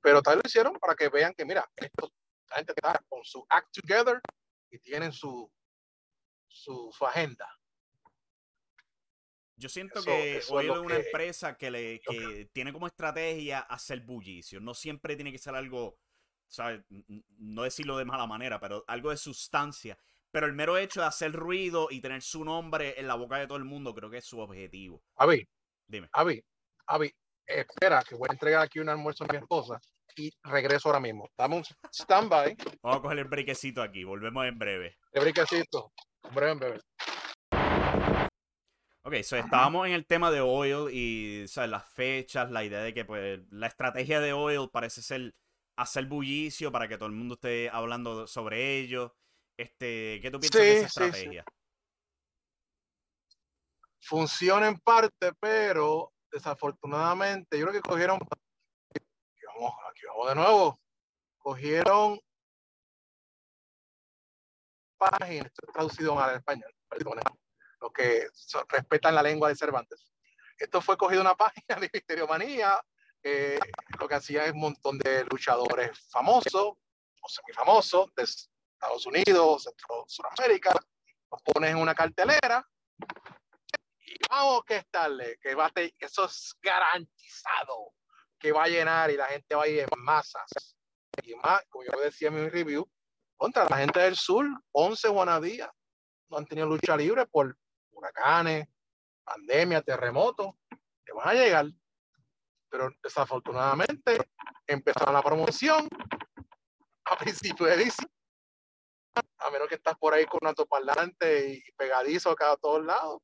Pero tal vez lo hicieron para que vean que, mira, esto, la gente está con su act together y tienen su, su, su agenda. Yo siento Eso- que eso es hoy es una que- empresa que, le, que tiene como estrategia hacer bullicio. No siempre tiene que ser algo, ¿sabes? No decirlo de mala manera, pero algo de sustancia. Pero el mero hecho de hacer ruido y tener su nombre en la boca de todo el mundo, creo que es su objetivo. Avi, Dime. Avi, Avi, espera que voy a entregar aquí un almuerzo a mi esposa y regreso ahora mismo. Dame un stand-by, Vamos a coger el brequecito aquí. Volvemos en breve. de briquecito. Breve, breve. Ok, so estábamos en el tema de Oil y ¿sabes? las fechas, la idea de que pues la estrategia de Oil parece ser hacer bullicio para que todo el mundo esté hablando sobre ello. Este, ¿Qué tú piensas de esa estrategia? Funciona en parte, pero desafortunadamente yo creo que cogieron, aquí vamos, aquí vamos de nuevo, cogieron páginas, traducido mal al español, perdón, los que respetan la lengua de Cervantes. Esto fue cogido una página de Misteriomanía, eh, lo que hacía es un montón de luchadores famosos o semifamosos de Estados Unidos, Centro, Sudamérica, los pones en una cartelera y vamos que estarle, que va a eso es garantizado que va a llenar y la gente va a ir en masas. Y más, como yo decía en mi review, contra la gente del sur, 11 días no han tenido lucha libre por huracanes, pandemia, terremotos, que van a llegar. Pero desafortunadamente empezaron la promoción a principios de diciembre. A menos que estás por ahí con altoparlante y pegadizo acá a todos lados.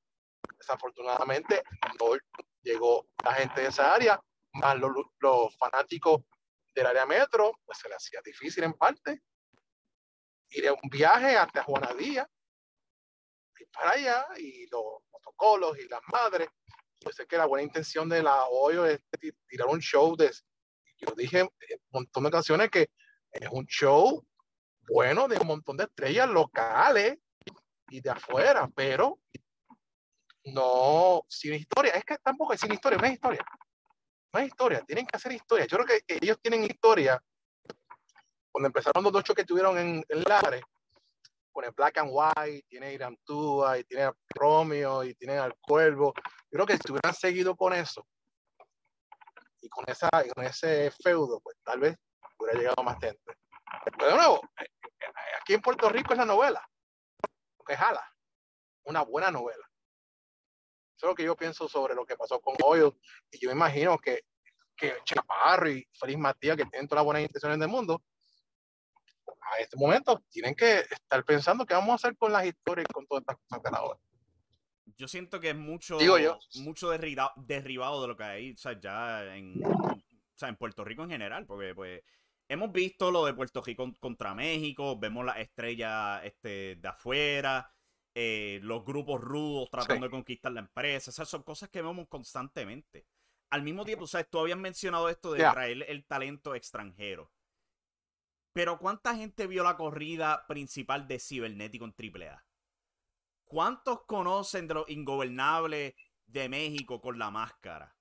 Desafortunadamente no llegó la gente de esa área, más los, los fanáticos del área metro, pues se le hacía difícil en parte. Ir a un viaje hasta Juanadía, y para allá, y los protocolos y las madres. Yo sé que la buena intención de la OYO es tirar un show de. Yo dije un montón de ocasiones que es un show bueno de un montón de estrellas locales y de afuera, pero no sin historia. Es que tampoco es sin historia, no es historia. No es historia, tienen que hacer historia. Yo creo que ellos tienen historia. Cuando empezaron los dos shows que tuvieron en, en Lares, con el Black and White, tiene Irán Tua, y tiene a Romeo, y tiene al Cuervo. Yo creo que si hubieran seguido con eso, y con, esa, con ese feudo, pues tal vez hubiera llegado más gente. Pero de nuevo, aquí en Puerto Rico es la novela, que jala, una buena novela. Eso es lo que yo pienso sobre lo que pasó con Hoyo, y yo imagino que, que Chaparro y Feliz Matías, que tienen todas las buenas intenciones del mundo, a este momento tienen que estar pensando qué vamos a hacer con las historias y con todas estas cosas ganadoras. Yo siento que es mucho, mucho derribado de lo que hay o sea, ya en, o sea, en Puerto Rico en general, porque pues hemos visto lo de Puerto Rico contra México, vemos las estrellas este, de afuera, eh, los grupos rudos tratando de conquistar la empresa, esas son cosas que vemos constantemente. Al mismo tiempo, ¿sabes? Tú habías mencionado esto de traer el talento extranjero. Pero ¿cuánta gente vio la corrida principal de Cibernético en AAA? ¿Cuántos conocen de los ingobernables de México con la máscara?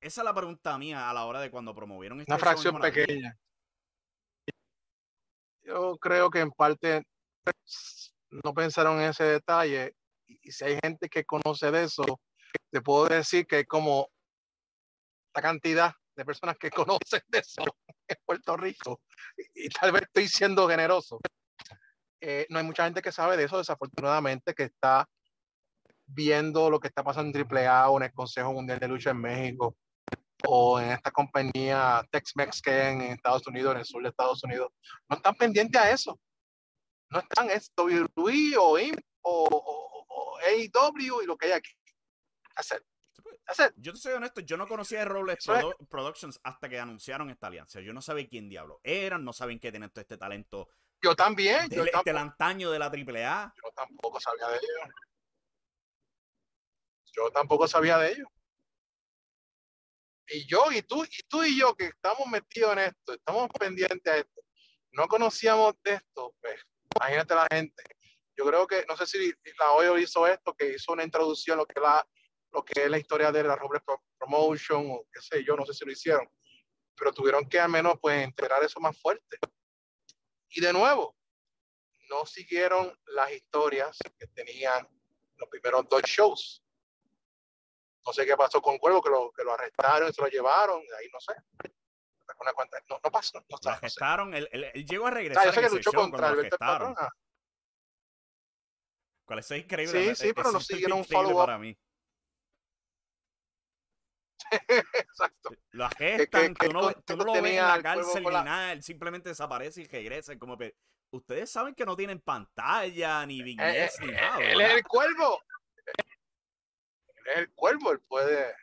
Esa es la pregunta mía a la hora de cuando promovieron esta Una fracción pequeña. Yo creo que en parte no pensaron en ese detalle. Y si hay gente que conoce de eso, te puedo decir que como la cantidad de personas que conocen de eso en Puerto Rico, y, tal vez estoy siendo generoso, eh, no hay mucha gente que sabe de eso, desafortunadamente, que está viendo lo que está pasando en AAA o en el Consejo Mundial de Lucha en México o en esta compañía Tex-Mex que hay en Estados Unidos, en el sur de Estados Unidos, no están pendientes a eso. No están, es WWE o, o, o, AEW y lo que hay aquí. Hacer. Yo te soy honesto, yo no conocía de Robles Productions hasta que anunciaron esta alianza. Yo no sabía quién diablo eran, no saben qué tienen todo este talento. Yo también. Del, yo este antaño de la AAA. Yo tampoco sabía de ellos. Yo tampoco sabía de ellos. Y yo y tú, y tú y yo que estamos metidos en esto, estamos pendientes a esto, no conocíamos de esto, pues imagínate la gente. Yo creo que, no sé si la OEO hizo esto, que hizo una introducción, lo que la lo que es la historia de la Robles Promotion o qué sé yo, no sé si lo hicieron, pero tuvieron que al menos pues enterar eso más fuerte. Y de nuevo, no siguieron las historias que tenían los primeros dos shows. No sé qué pasó con Cuervo, que lo, que lo arrestaron y se lo llevaron, ahí no sé. No, no pasó. No, lo arrestaron, él, él, llegó a regresar. Ah, yo sé que luchó contra Alberto Patrón. ¿Cuál es increíble? Sí, sí, pero no siguieron un follow-up. Para mí. Exacto. Lo gestan, tú no, tú no lo ves en la cárcel ni nada, él simplemente desaparece y regresa. Como que ustedes saben que no tienen pantalla, ni eh, vignettes, ni eh, nada. Él es el cuervo. El cuervo, él puede.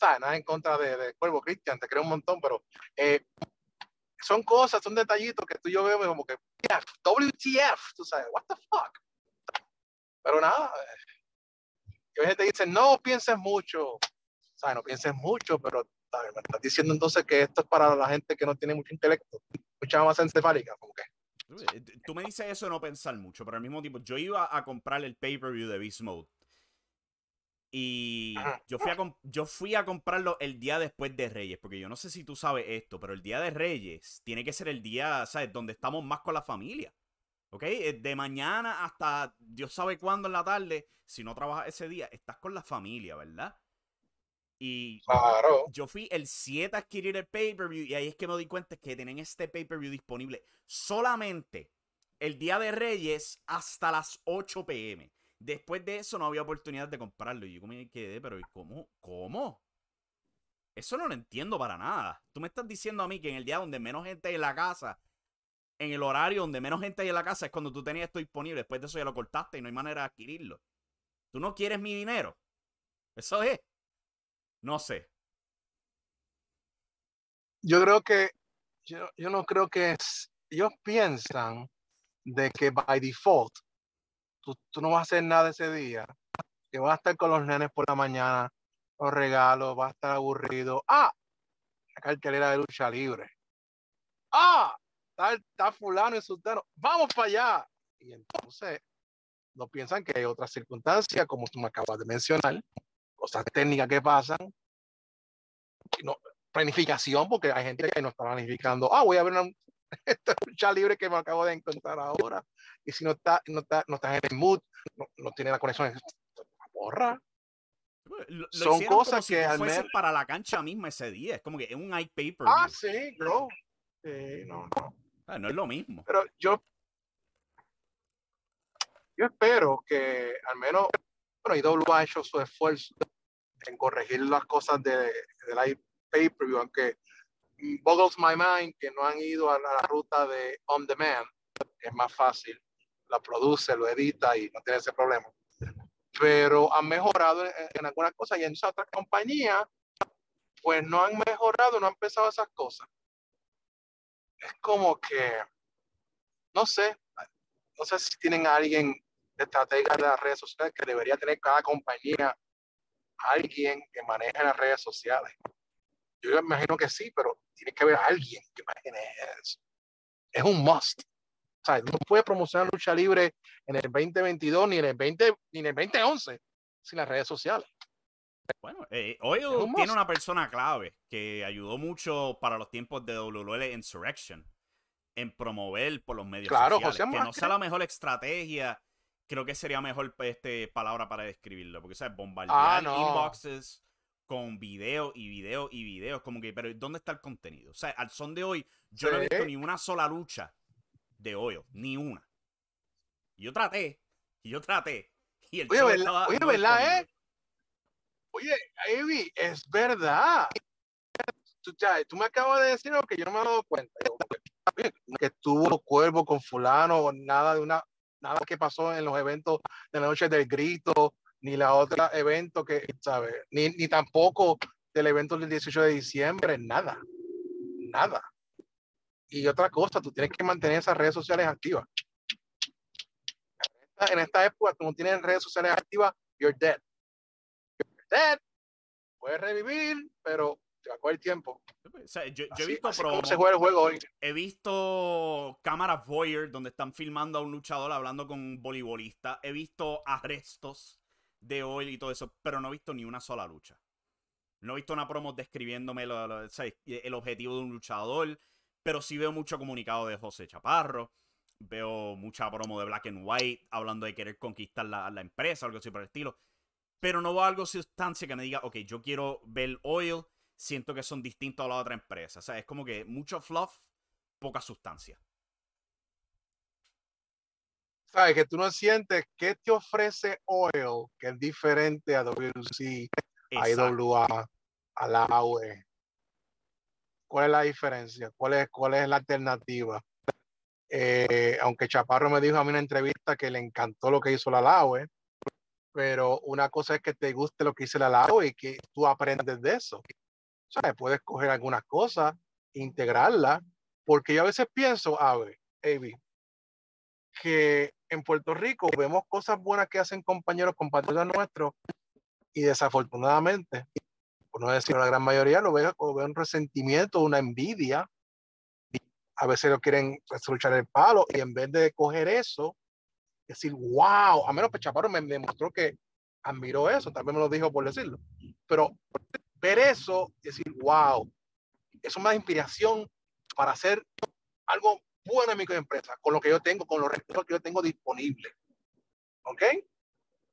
Nada en contra de, de Cuervo, Cristian, te creo un montón, pero eh, son cosas, son detallitos que tú y yo veo como que, WTF, tú sabes, what the fuck. Pero nada, y a veces te dicen, no pienses mucho, o no pienses mucho, pero me estás diciendo entonces que esto es para la gente que no tiene mucho intelecto, mucha más encefálica, como que. Eh, tú me dices eso no pensar mucho, pero al mismo tiempo, yo iba a comprar el pay-per-view de Beast Mode. Y yo fui, a yo fui a comprarlo el día después de Reyes, porque yo no sé si tú sabes esto, pero el día de Reyes tiene que ser el día, ¿sabes? Donde estamos más con la familia. ¿Ok? Eh, de mañana hasta Dios sabe cuándo en la tarde, si no trabajas ese día, estás con la familia, ¿verdad? Y yo fui el 7 a adquirir el pay-per-view y ahí es que me doy cuenta que tienen este pay-per-view disponible solamente el día de Reyes hasta las 8 pm. Después de eso no había oportunidad de comprarlo. Y yo me quedé, pero ¿cómo? ¿Cómo? Eso no lo entiendo para nada. Tú me estás diciendo a mí que en el día donde menos gente hay en la casa, en el horario donde menos gente hay en la casa, es cuando tú tenías esto disponible. Después de eso ya lo cortaste y no hay manera de adquirirlo. Tú no quieres mi dinero. Eso es. No sé. Yo creo que, yo, yo no creo que es, ellos piensan de que by default, tú, no vas a hacer nada ese día, que vas a estar con los nenes por la mañana, los regalos, vas a estar aburrido. Ah, la cartelera de lucha libre. Ah, está, está fulano y sultano. Vamos para allá. Y entonces no piensan que hay otras circunstancias, como tú me acabas de mencionar, cosas técnicas que pasan, no, planificación, porque hay gente que no está planificando, ah, voy a ver una lucha libre que me acabo de encontrar ahora, y si no está, no está, no está en el mood, no, no tiene la conexión, borra. Son cosas que al menos para la cancha misma ese día, es como que es un iPaper. Ah, sí, no. Sí, no, no. Ah, no es lo mismo. Pero yo, yo espero que al menos, bueno, IW ha hecho su esfuerzo en corregir las cosas de, de la pay-per-view, aunque boggles my mind que no han ido a la ruta de on demand, es más fácil, la produce, lo edita y no tiene ese problema. Pero han mejorado en, algunas cosas y en esas otras compañías, pues no han mejorado, no han pensado esas cosas. Es como que, no sé, no sé si tienen alguien de estratega de las redes sociales que debería tener cada compañía alguien que maneje las redes sociales. Yo imagino que sí, pero tiene que haber alguien que maneje eso. Es un must. O sea, no puede promocionar lucha libre en el 2022 ni en el 20 ni en el 2011 sin las redes sociales. Bueno, eh, hoy tiene una persona clave que ayudó mucho para los tiempos de WL Insurrection en promover por los medios claro, sociales. José que no sea la mejor estrategia creo que sería mejor este, palabra para describirlo. Porque, ¿sabes? Bombardear ah, inboxes con video y video y videos. Como que, pero ¿dónde está el contenido? O sea, al son de hoy, yo no he visto ni una sola lucha de hoyo. Ni una. Yo traté. Y yo traté. Y el oye, ¿verdad, oye, ¿verdad, eh? Oye, Ivy, es verdad. Tú, tú, me acabas de decir algo que yo no me he dado cuenta. que tuvo cuervo con fulano, nada de una nada que pasó en los eventos de la noche del grito, ni la otra evento que, ¿sabes? Ni, ni tampoco del evento del 18 de diciembre, nada, nada. Y otra cosa, tú tienes que mantener esas redes sociales activas. En esta época, tú no tienes redes sociales activas, you're dead. You're dead. Puedes revivir, pero te el tiempo. yo, he visto se juega el juego hoy. He visto cámaras voyeur donde están filmando a un luchador hablando con un voleibolista. He visto arrestos de hoy y todo eso, pero no he visto ni una sola lucha. No he visto una promo describiéndome el objetivo de un luchador, pero sí veo mucho comunicado de José Chaparro. Veo mucha promo de Black and White hablando de querer conquistar la, la empresa, algo así por el estilo. Pero no veo algo sustancia que me diga, ok, yo quiero ver Oil siento que son distintos a la otra empresa. O sea, es como que mucho fluff, poca sustancia. ¿Sabes? Que tú no sientes qué te ofrece Oil, que es diferente a WC, a IWA, a la AUE. ¿Cuál es la diferencia? ¿Cuál es, cuál es la alternativa? Eh, aunque Chaparro me dijo a mí en una entrevista que le encantó lo que hizo la LAUE, pero una cosa es que te guste lo que hizo la LAUE y que tú aprendes de eso. ¿sabes? Puedes coger algunas cosas, integrarlas Porque yo a veces pienso, a ver, que en Puerto Rico vemos cosas buenas que hacen compañeros, compatriotas nuestros, y desafortunadamente, por no decir la gran mayoría, lo veo, lo un resentimiento, una envidia. A veces lo quieren luchar el palo y en vez de coger eso, decir, wow, a menos que Chaparro me demostró que admiró eso, también me lo dijo por decirlo. Pero ver eso, decir, wow, eso me da inspiración para hacer algo bueno en mi empresa, con lo que yo tengo, con los recursos que yo tengo disponibles. ¿Ok?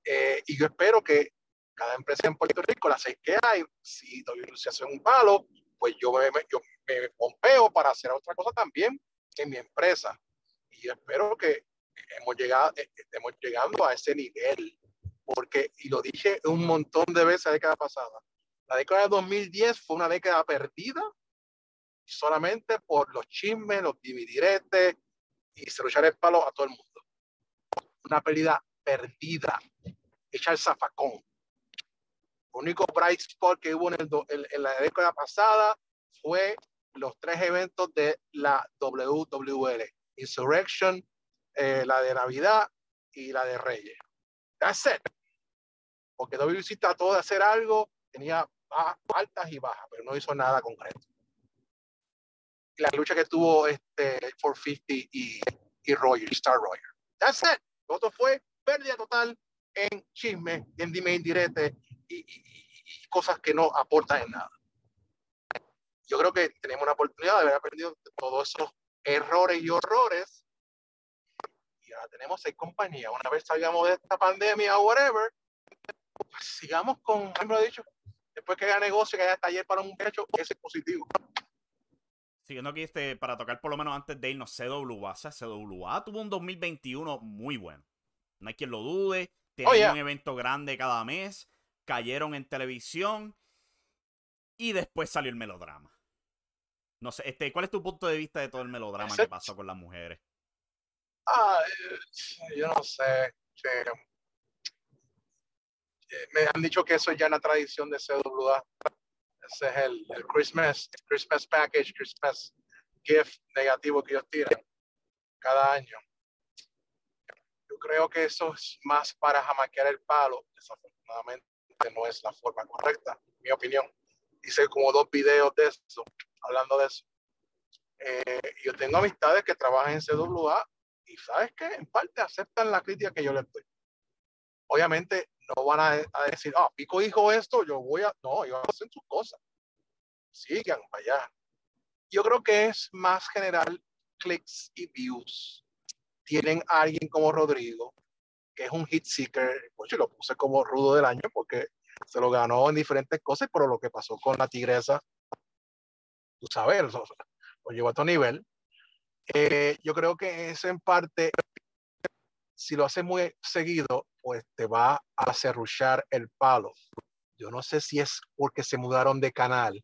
Eh, y yo espero que cada empresa en Puerto Rico, las seis que hay, si doy hace un palo, pues yo me, yo me pompeo para hacer otra cosa también en mi empresa. Y yo espero que hemos llegado, eh, estemos llegando a ese nivel, porque, y lo dije un montón de veces la década pasada, la década de 2010 fue una década perdida solamente por los chismes, los dividiretes y luchar el palo a todo el mundo. Una pérdida perdida, hecha el zafacón. El único bright spot que hubo en, el, en la década pasada fue los tres eventos de la WWL, Insurrection, eh, la de Navidad y la de Reyes. That's it. Porque WC trató de hacer algo, tenía altas y bajas, pero no hizo nada concreto. La lucha que tuvo este 450 y, y Roger, Star Roger. That's it. Otro fue pérdida total en chisme, en dime indirecte y, y, y, cosas que no aportan en nada. Yo creo que tenemos una oportunidad de haber aprendido todos esos errores y horrores tenemos seis compañías. Una vez salgamos de esta pandemia o whatever, pues sigamos con, lo dicho, después que haya negocio, que haya taller para un pecho, ese es positivo. Siguiendo aquí, este, para tocar por lo menos antes de irnos, CWA. CWA tuvo un 2021 muy bueno. No hay quien lo dude. Tienen oh, un evento grande cada mes. Cayeron en televisión. Y después salió el melodrama. No sé, este, ¿cuál es tu punto de vista de todo el melodrama que pasó con las mujeres? Ah, yo no sé. me han dicho que eso ya es la tradición de CWA. Ese es el, el Christmas, Christmas package, Christmas gift negativo que ellos tiran cada año. Yo creo que eso es más para jamaquear el palo. Desafortunadamente no es la forma correcta, mi opinión. Hice como dos videos de eso, hablando de eso. Eh, yo tengo amistades que trabajan en CWA y sabes que en parte aceptan la crítica que yo les doy. Obviamente no van a, decir, ah, Pico dijo esto, yo voy a, no, ellos hacen sus cosas. Sigan para allá. Yo creo que es más general clics y views. Tienen a alguien como Rodrigo, que es un hit seeker, pues yo lo puse como rudo del año porque se lo ganó en diferentes cosas, pero lo que pasó con la tigresa, tú sabes, lo, lo llevó a otro nivel. Eh, yo creo que es en parte, si lo haces muy seguido, pues te va a cerruchar el palo. Yo no sé si es porque se mudaron de canal.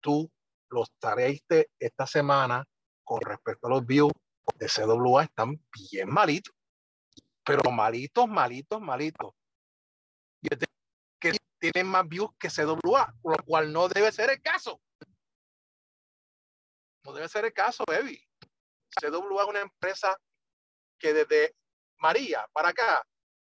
Tú los traiste esta semana con respecto a los views de CWA, están bien malitos, pero malitos, malitos, malitos. Que tienen más views que CWA, lo cual no debe ser el caso. No debe ser el caso, baby. CWA es una empresa que desde María para acá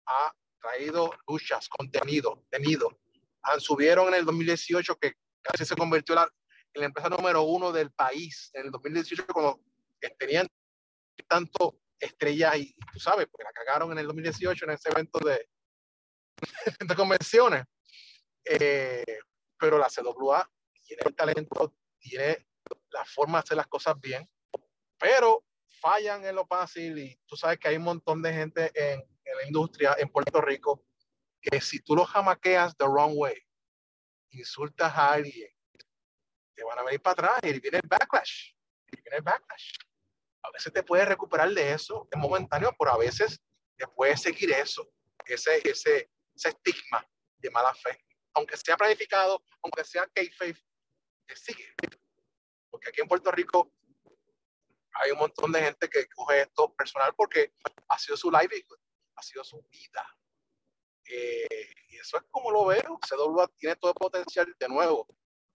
ha traído luchas, contenido, tenido. Han subieron en el 2018 que casi se convirtió en la empresa número uno del país en el 2018 cuando tenían tanto estrellas y tú sabes, porque la cagaron en el 2018 en ese evento de, de convenciones. Eh, pero la CWA tiene el talento, tiene la forma de hacer las cosas bien pero fallan en lo fácil y tú sabes que hay un montón de gente en, en industria en Puerto Rico que si tú lo jamaqueas the wrong way, insultas a alguien, te van a venir para atrás y viene el backlash. Viene el backlash. A veces te puedes recuperar de eso, es momentáneo, pero a veces te puedes seguir eso, ese, ese, ese estigma de mala fe. Aunque sea planificado, aunque sea kayfabe, te sigue. Porque aquí en Puerto Rico hay un montón de gente que coge esto personal porque ha sido su live, ha sido su vida. Eh, y eso es como lo veo. CWA tiene todo el potencial de nuevo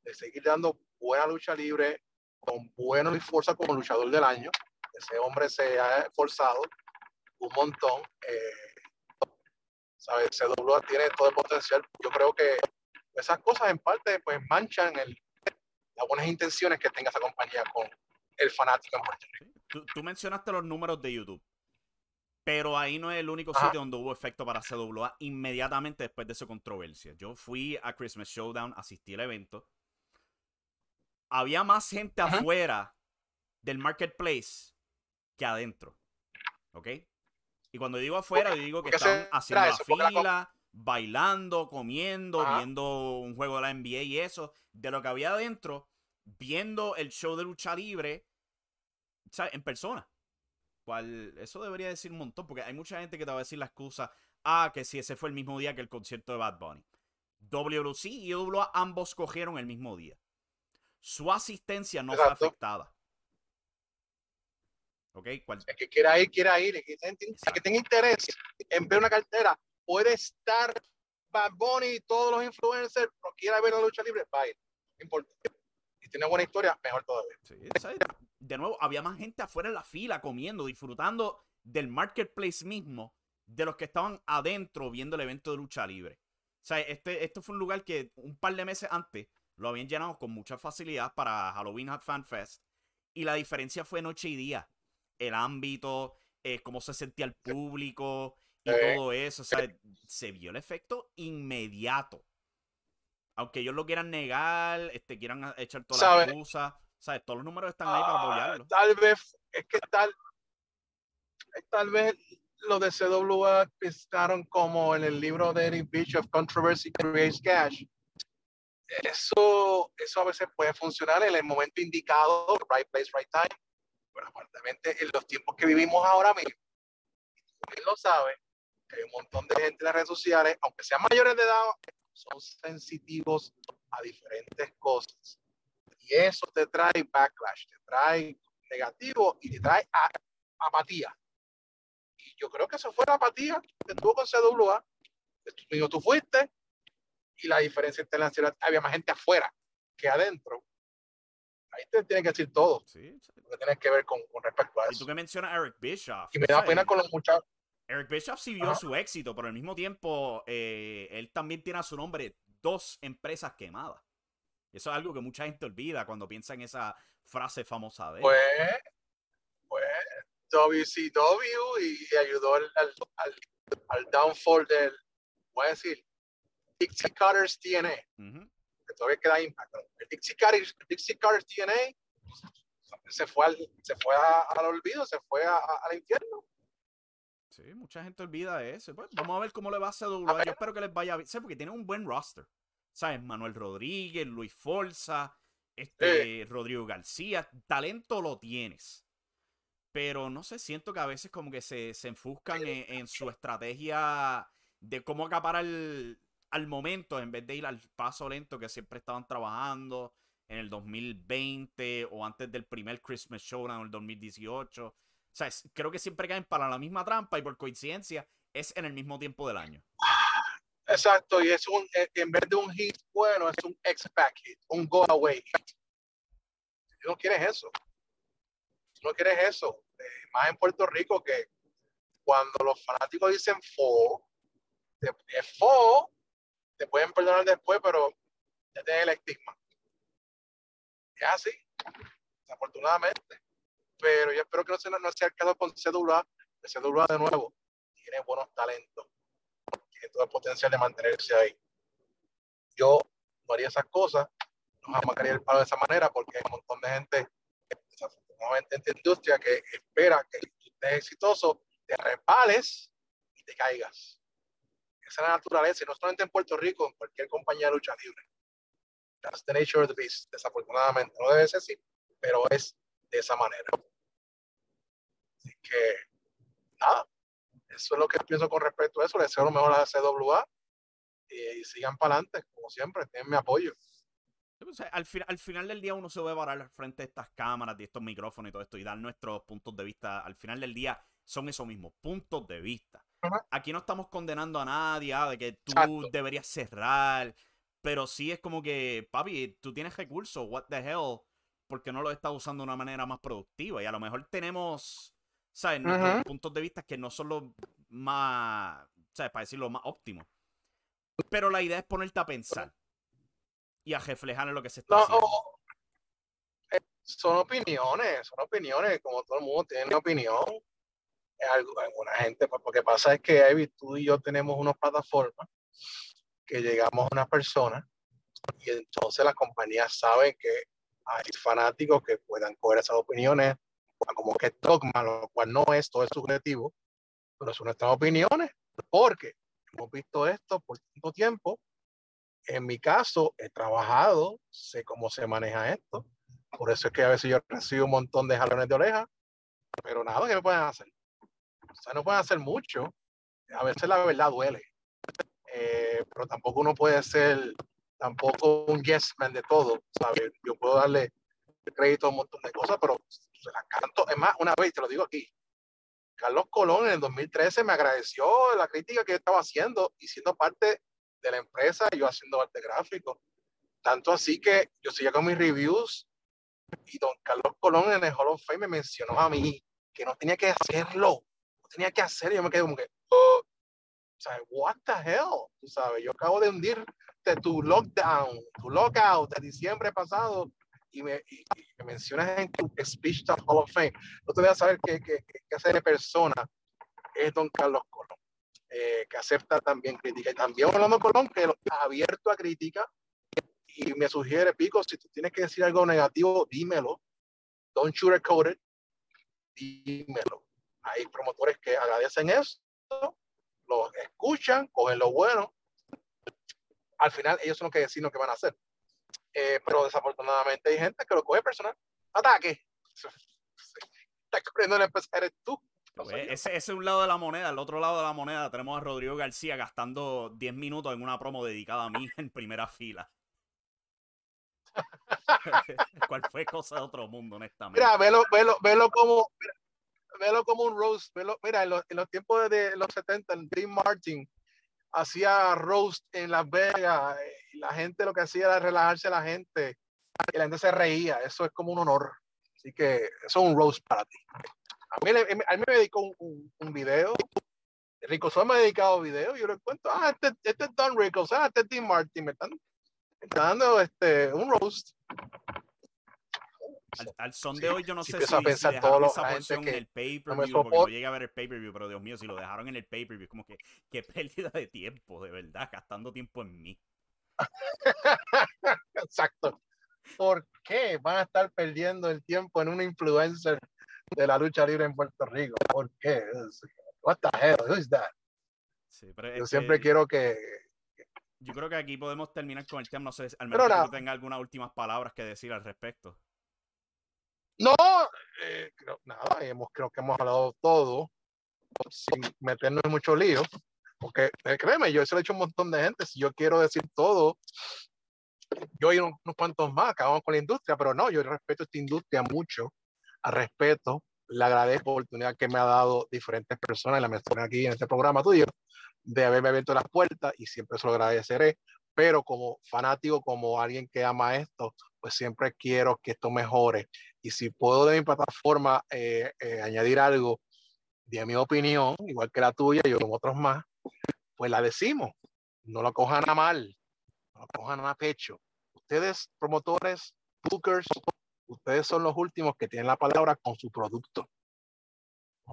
de seguir dando buena lucha libre, con bueno y fuerza como luchador del año. Ese hombre se ha esforzado un montón. Eh, ¿sabes? CWA tiene todo el potencial. Yo creo que esas cosas en parte pues manchan el, las buenas intenciones que tenga esa compañía con el fanático en Puerto. Tú, mencionaste los números de YouTube. Pero ahí no es el único sitio donde hubo efecto para CWA inmediatamente después de esa controversia. Yo fui a Christmas Showdown, asistí al evento. Había más gente afuera del marketplace que adentro. ¿Ok? Y cuando digo afuera, digo que estaban haciendo la fila, bailando, comiendo, viendo un juego de la NBA y eso. De lo que había adentro, viendo el show de lucha libre, ¿sabes? En persona. Cual, eso debería decir un montón, porque hay mucha gente que te va a decir la excusa, ah, que si ese fue el mismo día que el concierto de Bad Bunny. WC y WA ambos cogieron el mismo día. Su asistencia no fue afectada. ¿Ok? El que quiera ir, quiera ir. El que, tenga interés en ver una cartera, puede estar Bad Bunny y todos los influencers, pero quiera ver la lucha libre, va a ir. No importa. Y tiene buena historia, mejor todavía. Sí, de nuevo, había más gente afuera en la fila comiendo, disfrutando del marketplace mismo de los que estaban adentro viendo el evento de lucha libre. O sea, este, esto fue un lugar que un par de meses antes lo habían llenado con mucha facilidad para Halloween Fan Fest. Y la diferencia fue noche y día. El ámbito, eh, cómo se sentía el público y todo eso. O sea, se vio el efecto inmediato. Aunque ellos lo quieran negar, este, quieran echar todas las excusas. ¿Sabes? Todos los números están ahí para ah, apoyarlo. Tal vez, es que tal, tal vez los de CWA pensaron como en el libro de Eric Beach of Controversy Creates Cash. Eso, eso a veces puede funcionar en el momento indicado, right place, right time. Pero aparentemente en los tiempos que vivimos ahora mismo, él lo sabe, hay un montón de gente en las redes sociales, aunque sean mayores de edad, son sensitivos a diferentes cosas. Y eso te trae backlash, te trae negativo y te trae apatía. Y yo creo que eso fue la apatía que tuvo con CWA. Tú, tú fuiste y la diferencia internacional, había más gente afuera que adentro. Ahí te tiene que decir todo. Sí, Lo que tienes que ver con, con, respecto a eso. Y tú que mencionas a Eric Bischoff. Y me da pena con los muchachos. Eric Bischoff sí vio su éxito, pero al mismo tiempo eh, él también tiene a su nombre dos empresas quemadas. Eso es algo que mucha gente olvida cuando piensa en esa frase famosa de él. Pues, pues WCW y ayudó al, al, al, downfall del, voy a decir, Dixie Cutters TNA. Que todavía queda impacto. El Dixie Cutters, Dixie Cutters TNA se fue al, se fue al olvido, se fue al infierno. Sí, mucha gente olvida eso. Pues, vamos a ver cómo le va a hacer WWE. Yo espero que les vaya bien. Sí, porque tiene un buen roster. ¿Sabes? Manuel Rodríguez, Luis Forza, este, Rodrigo García, talento lo tienes. Pero no sé, siento que a veces como que se, se enfuscan en, su estrategia de cómo acaparar al momento en vez de ir al paso lento que siempre estaban trabajando en el 2020 o antes del primer Christmas Show en el 2018. O sea, creo que siempre caen para la misma trampa y por coincidencia es en el mismo tiempo del año. Exacto, y es un, eh, en vez de un hit bueno, es un X-Pack hit, un go away hit. Tú no quieres eso. Tú no quieres eso. Eh, más en Puerto Rico que cuando los fanáticos dicen fo, es fo, te pueden perdonar después, pero ya tienes el estigma. Es así, desafortunadamente. Pero yo espero que no sea, no sea el caso con CWA. CWA de nuevo tiene buenos talentos todo el potencial de mantenerse ahí. Yo no haría esas cosas, no jamás el palo de esa manera porque hay un montón de gente, desafortunadamente en esta industria, que espera que tú estés exitoso, te repales y te caigas. Esa es la naturaleza, y no solamente en Puerto Rico, en cualquier compañía lucha libre. That's the nature of the beast, desafortunadamente. No debe ser así, pero es de esa manera. Así que, nada, eso es lo que pienso con respecto a eso. Les deseo lo mejor a CWA y, sigan para adelante, como siempre, tienen mi apoyo. al, al, final del día uno se va a parar frente a estas cámaras y estos micrófonos y todo esto y dar nuestros puntos de vista. Al final del día son esos mismos puntos de vista. Aquí no estamos condenando a nadie ah, de que tú deberías cerrar, pero sí es como que, papi, tú tienes recursos, what the hell, porque no lo está usando de una manera más productiva. Y a lo mejor tenemos, ¿sabes? Nuestros puntos de vista que no son los más, ¿sabes? Para decirlo más óptimos. Pero la idea es ponerte a pensar y a reflejar en lo que se está haciendo. Eh, son opiniones, son opiniones, como todo el mundo tiene una opinión. Alguna gente, pues, lo que pasa es que Evi, tú y yo tenemos una plataforma que llegamos a una persona y entonces las compañías saben que hay fanáticos que puedan coger esas opiniones como que es dogma, lo cual no es, todo es subjetivo, pero son nuestras opiniones, porque hemos visto esto por tanto tiempo. En mi caso, he trabajado, sé cómo se maneja esto, por eso es que a veces yo recibo un montón de jalones de oreja, pero nada que me pueden hacer. O sea, no pueden hacer mucho. A veces la verdad duele. Eh, pero tampoco uno puede ser tampoco un yes man de todo, ¿sabes? Yo puedo darle crédito a un montón de cosas, pero se las canto. Es más, una vez, te lo digo aquí, Carlos Colón en el 2013 me agradeció la crítica que yo estaba haciendo y siendo parte de la empresa, yo haciendo arte gráfico. Tanto así que yo seguía con mis reviews y don Carlos Colón en el Hall of Fame me mencionó a mí que no tenía que hacerlo, no tenía que hacer, y yo me quedé como que, oh, ¿sabes? What the hell? Tú sabes, yo acabo de hundir de tu lockdown, tu lockout de diciembre pasado y me, mencionas en tu speech of Hall of Fame. No te voy a saber qué, qué, qué de persona es don Carlos Colón, eh, que acepta también crítica. Y también Orlando Colón, que está abierto a crítica y me sugiere, Pico, si tú tienes que decir algo negativo, dímelo. Don't sugarcoat it. Dímelo. Hay promotores que agradecen eso lo escuchan, cogen lo bueno. Al final ellos son los que deciden lo que van a hacer. Eh, pero desafortunadamente hay gente que lo coge personal. Ataque. Está corriendo en empezar eres tú. Pues, ese, es un lado de la moneda. El otro lado de la moneda tenemos a Rodrigo García gastando 10 minutos en una promo dedicada a mí en primera fila. ¿Cuál fue cosa de otro mundo, honestamente? Mira, velo, velo, velo como, velo como un roast. mira, en los, en los, tiempos de los 70, el Dream Martin hacía roast en Las Vegas la gente lo que hacía era relajarse a la gente y la gente se reía. Eso es como un honor. Así que eso es un roast para ti. A mí, a mí me dedicó un, un, video. Rico Sol me ha dedicado video y yo le cuento, ah, este, este es Don Rico, ah, este es Dean Martin, me están, me están dando este, un roast. Al, son de hoy yo no sé si, si dejaron esa porción en el pay-per-view, porque no llegué a ver el pay-per-view, pero Dios mío, si lo dejaron en el pay-per-view, como que qué pérdida de tiempo, de verdad, gastando tiempo en mí. Exacto. ¿Por qué van a estar perdiendo el tiempo en un influencer de la lucha libre en Puerto Rico? ¿Por qué? What the hell? Who is that? yo siempre quiero que, yo creo que aquí podemos terminar con el tema. No sé, al menos que tú tengas algunas últimas palabras que decir al respecto. No, eh, creo, nada, hemos, creo que hemos hablado todo sin meternos en mucho lío, porque eh, créeme, yo eso lo he hecho un montón de gente, si yo quiero decir todo, yo y unos, cuantos más, acabamos con la industria, pero no, yo respeto esta industria mucho, a respeto, le agradezco la oportunidad que me ha dado diferentes personas, la mencioné aquí en este programa tuyo, de haberme abierto las puertas y siempre se lo agradeceré, pero como fanático, como alguien que ama esto, pues siempre quiero que esto mejore. Y si puedo de mi plataforma eh, eh, añadir algo de mi opinión, igual que la tuya, yo con otros más, pues la decimos. No lo cojan a mal, no lo cojan a pecho. Ustedes, promotores, bookers, ustedes son los últimos que tienen la palabra con su producto.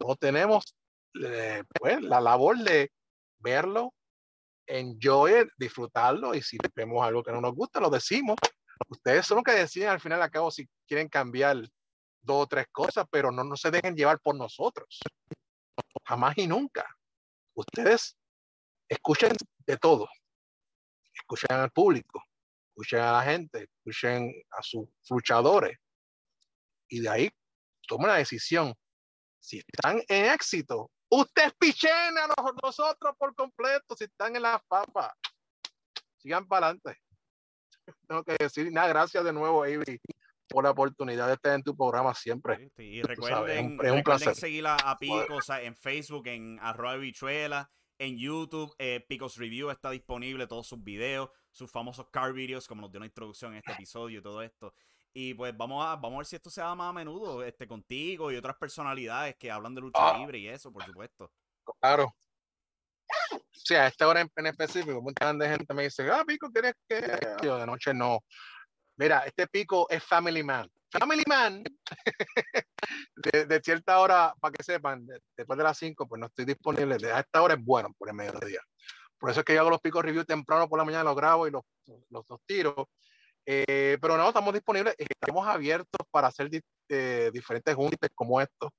No tenemos eh, pues, la labor de verlo, enjoy disfrutarlo y si vemos algo que no nos gusta, lo decimos. Ustedes son los que deciden al final a cabo si quieren cambiar dos o tres cosas, pero no, no se dejen llevar por nosotros. Jamás y nunca. Ustedes escuchen de todo. Escuchen al público, escuchen a la gente, escuchen a sus luchadores. Y de ahí tomen la decisión. Si están en éxito, Ustedes pichen a nosotros por completo si están en la papa. Sigan para adelante. Tengo que decir nada, gracias de nuevo, Avery, por la oportunidad de estar en tu programa siempre. y recuerden, es un, placer. seguir a, Picos en Facebook, en arroba bichuela, en YouTube. Eh, Picos Review está disponible, todos sus videos, sus famosos car videos, como nos dio una introducción en este episodio y todo esto. Y pues vamos a, vamos a ver si esto se da más a menudo, este, contigo y otras personalidades que hablan de lucha Ah. libre y eso, por supuesto. Claro. Sí, a esta hora en, en específico, mucha gente me dice, ah, Pico, ¿quieres que...? Yo de noche no. Mira, este Pico es Family Man. Family Man, de, de cierta hora, para que sepan, de- después de las 5, pues no estoy disponible. De, a esta hora es bueno, por el mediodía. Por eso es que yo hago los Picos Review temprano por la mañana, los grabo y los, los, los tiro. Eh, pero no, estamos disponibles, estamos abiertos para hacer di- eh, diferentes juntas como estos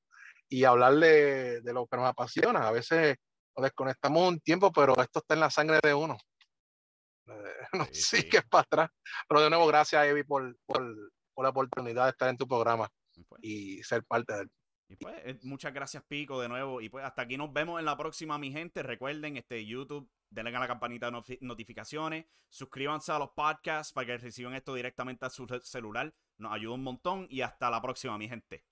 y hablar de, lo que nos apasiona. A veces nos desconectamos un tiempo, pero esto está en la sangre de uno. Eh, no Sí, sí, sí. que es para atrás. Pero de nuevo, gracias, Evi, por, por, por la oportunidad de estar en tu programa Y pues, y ser parte de él. y pues, eh, muchas gracias, Pico, de nuevo. Y pues hasta aquí nos vemos en la próxima, mi gente. Recuerden, este YouTube, denle a la campanita de notificaciones, suscríbanse a los podcasts para que reciban esto directamente a su ce- celular. Nos ayuda un montón y hasta la próxima, mi gente.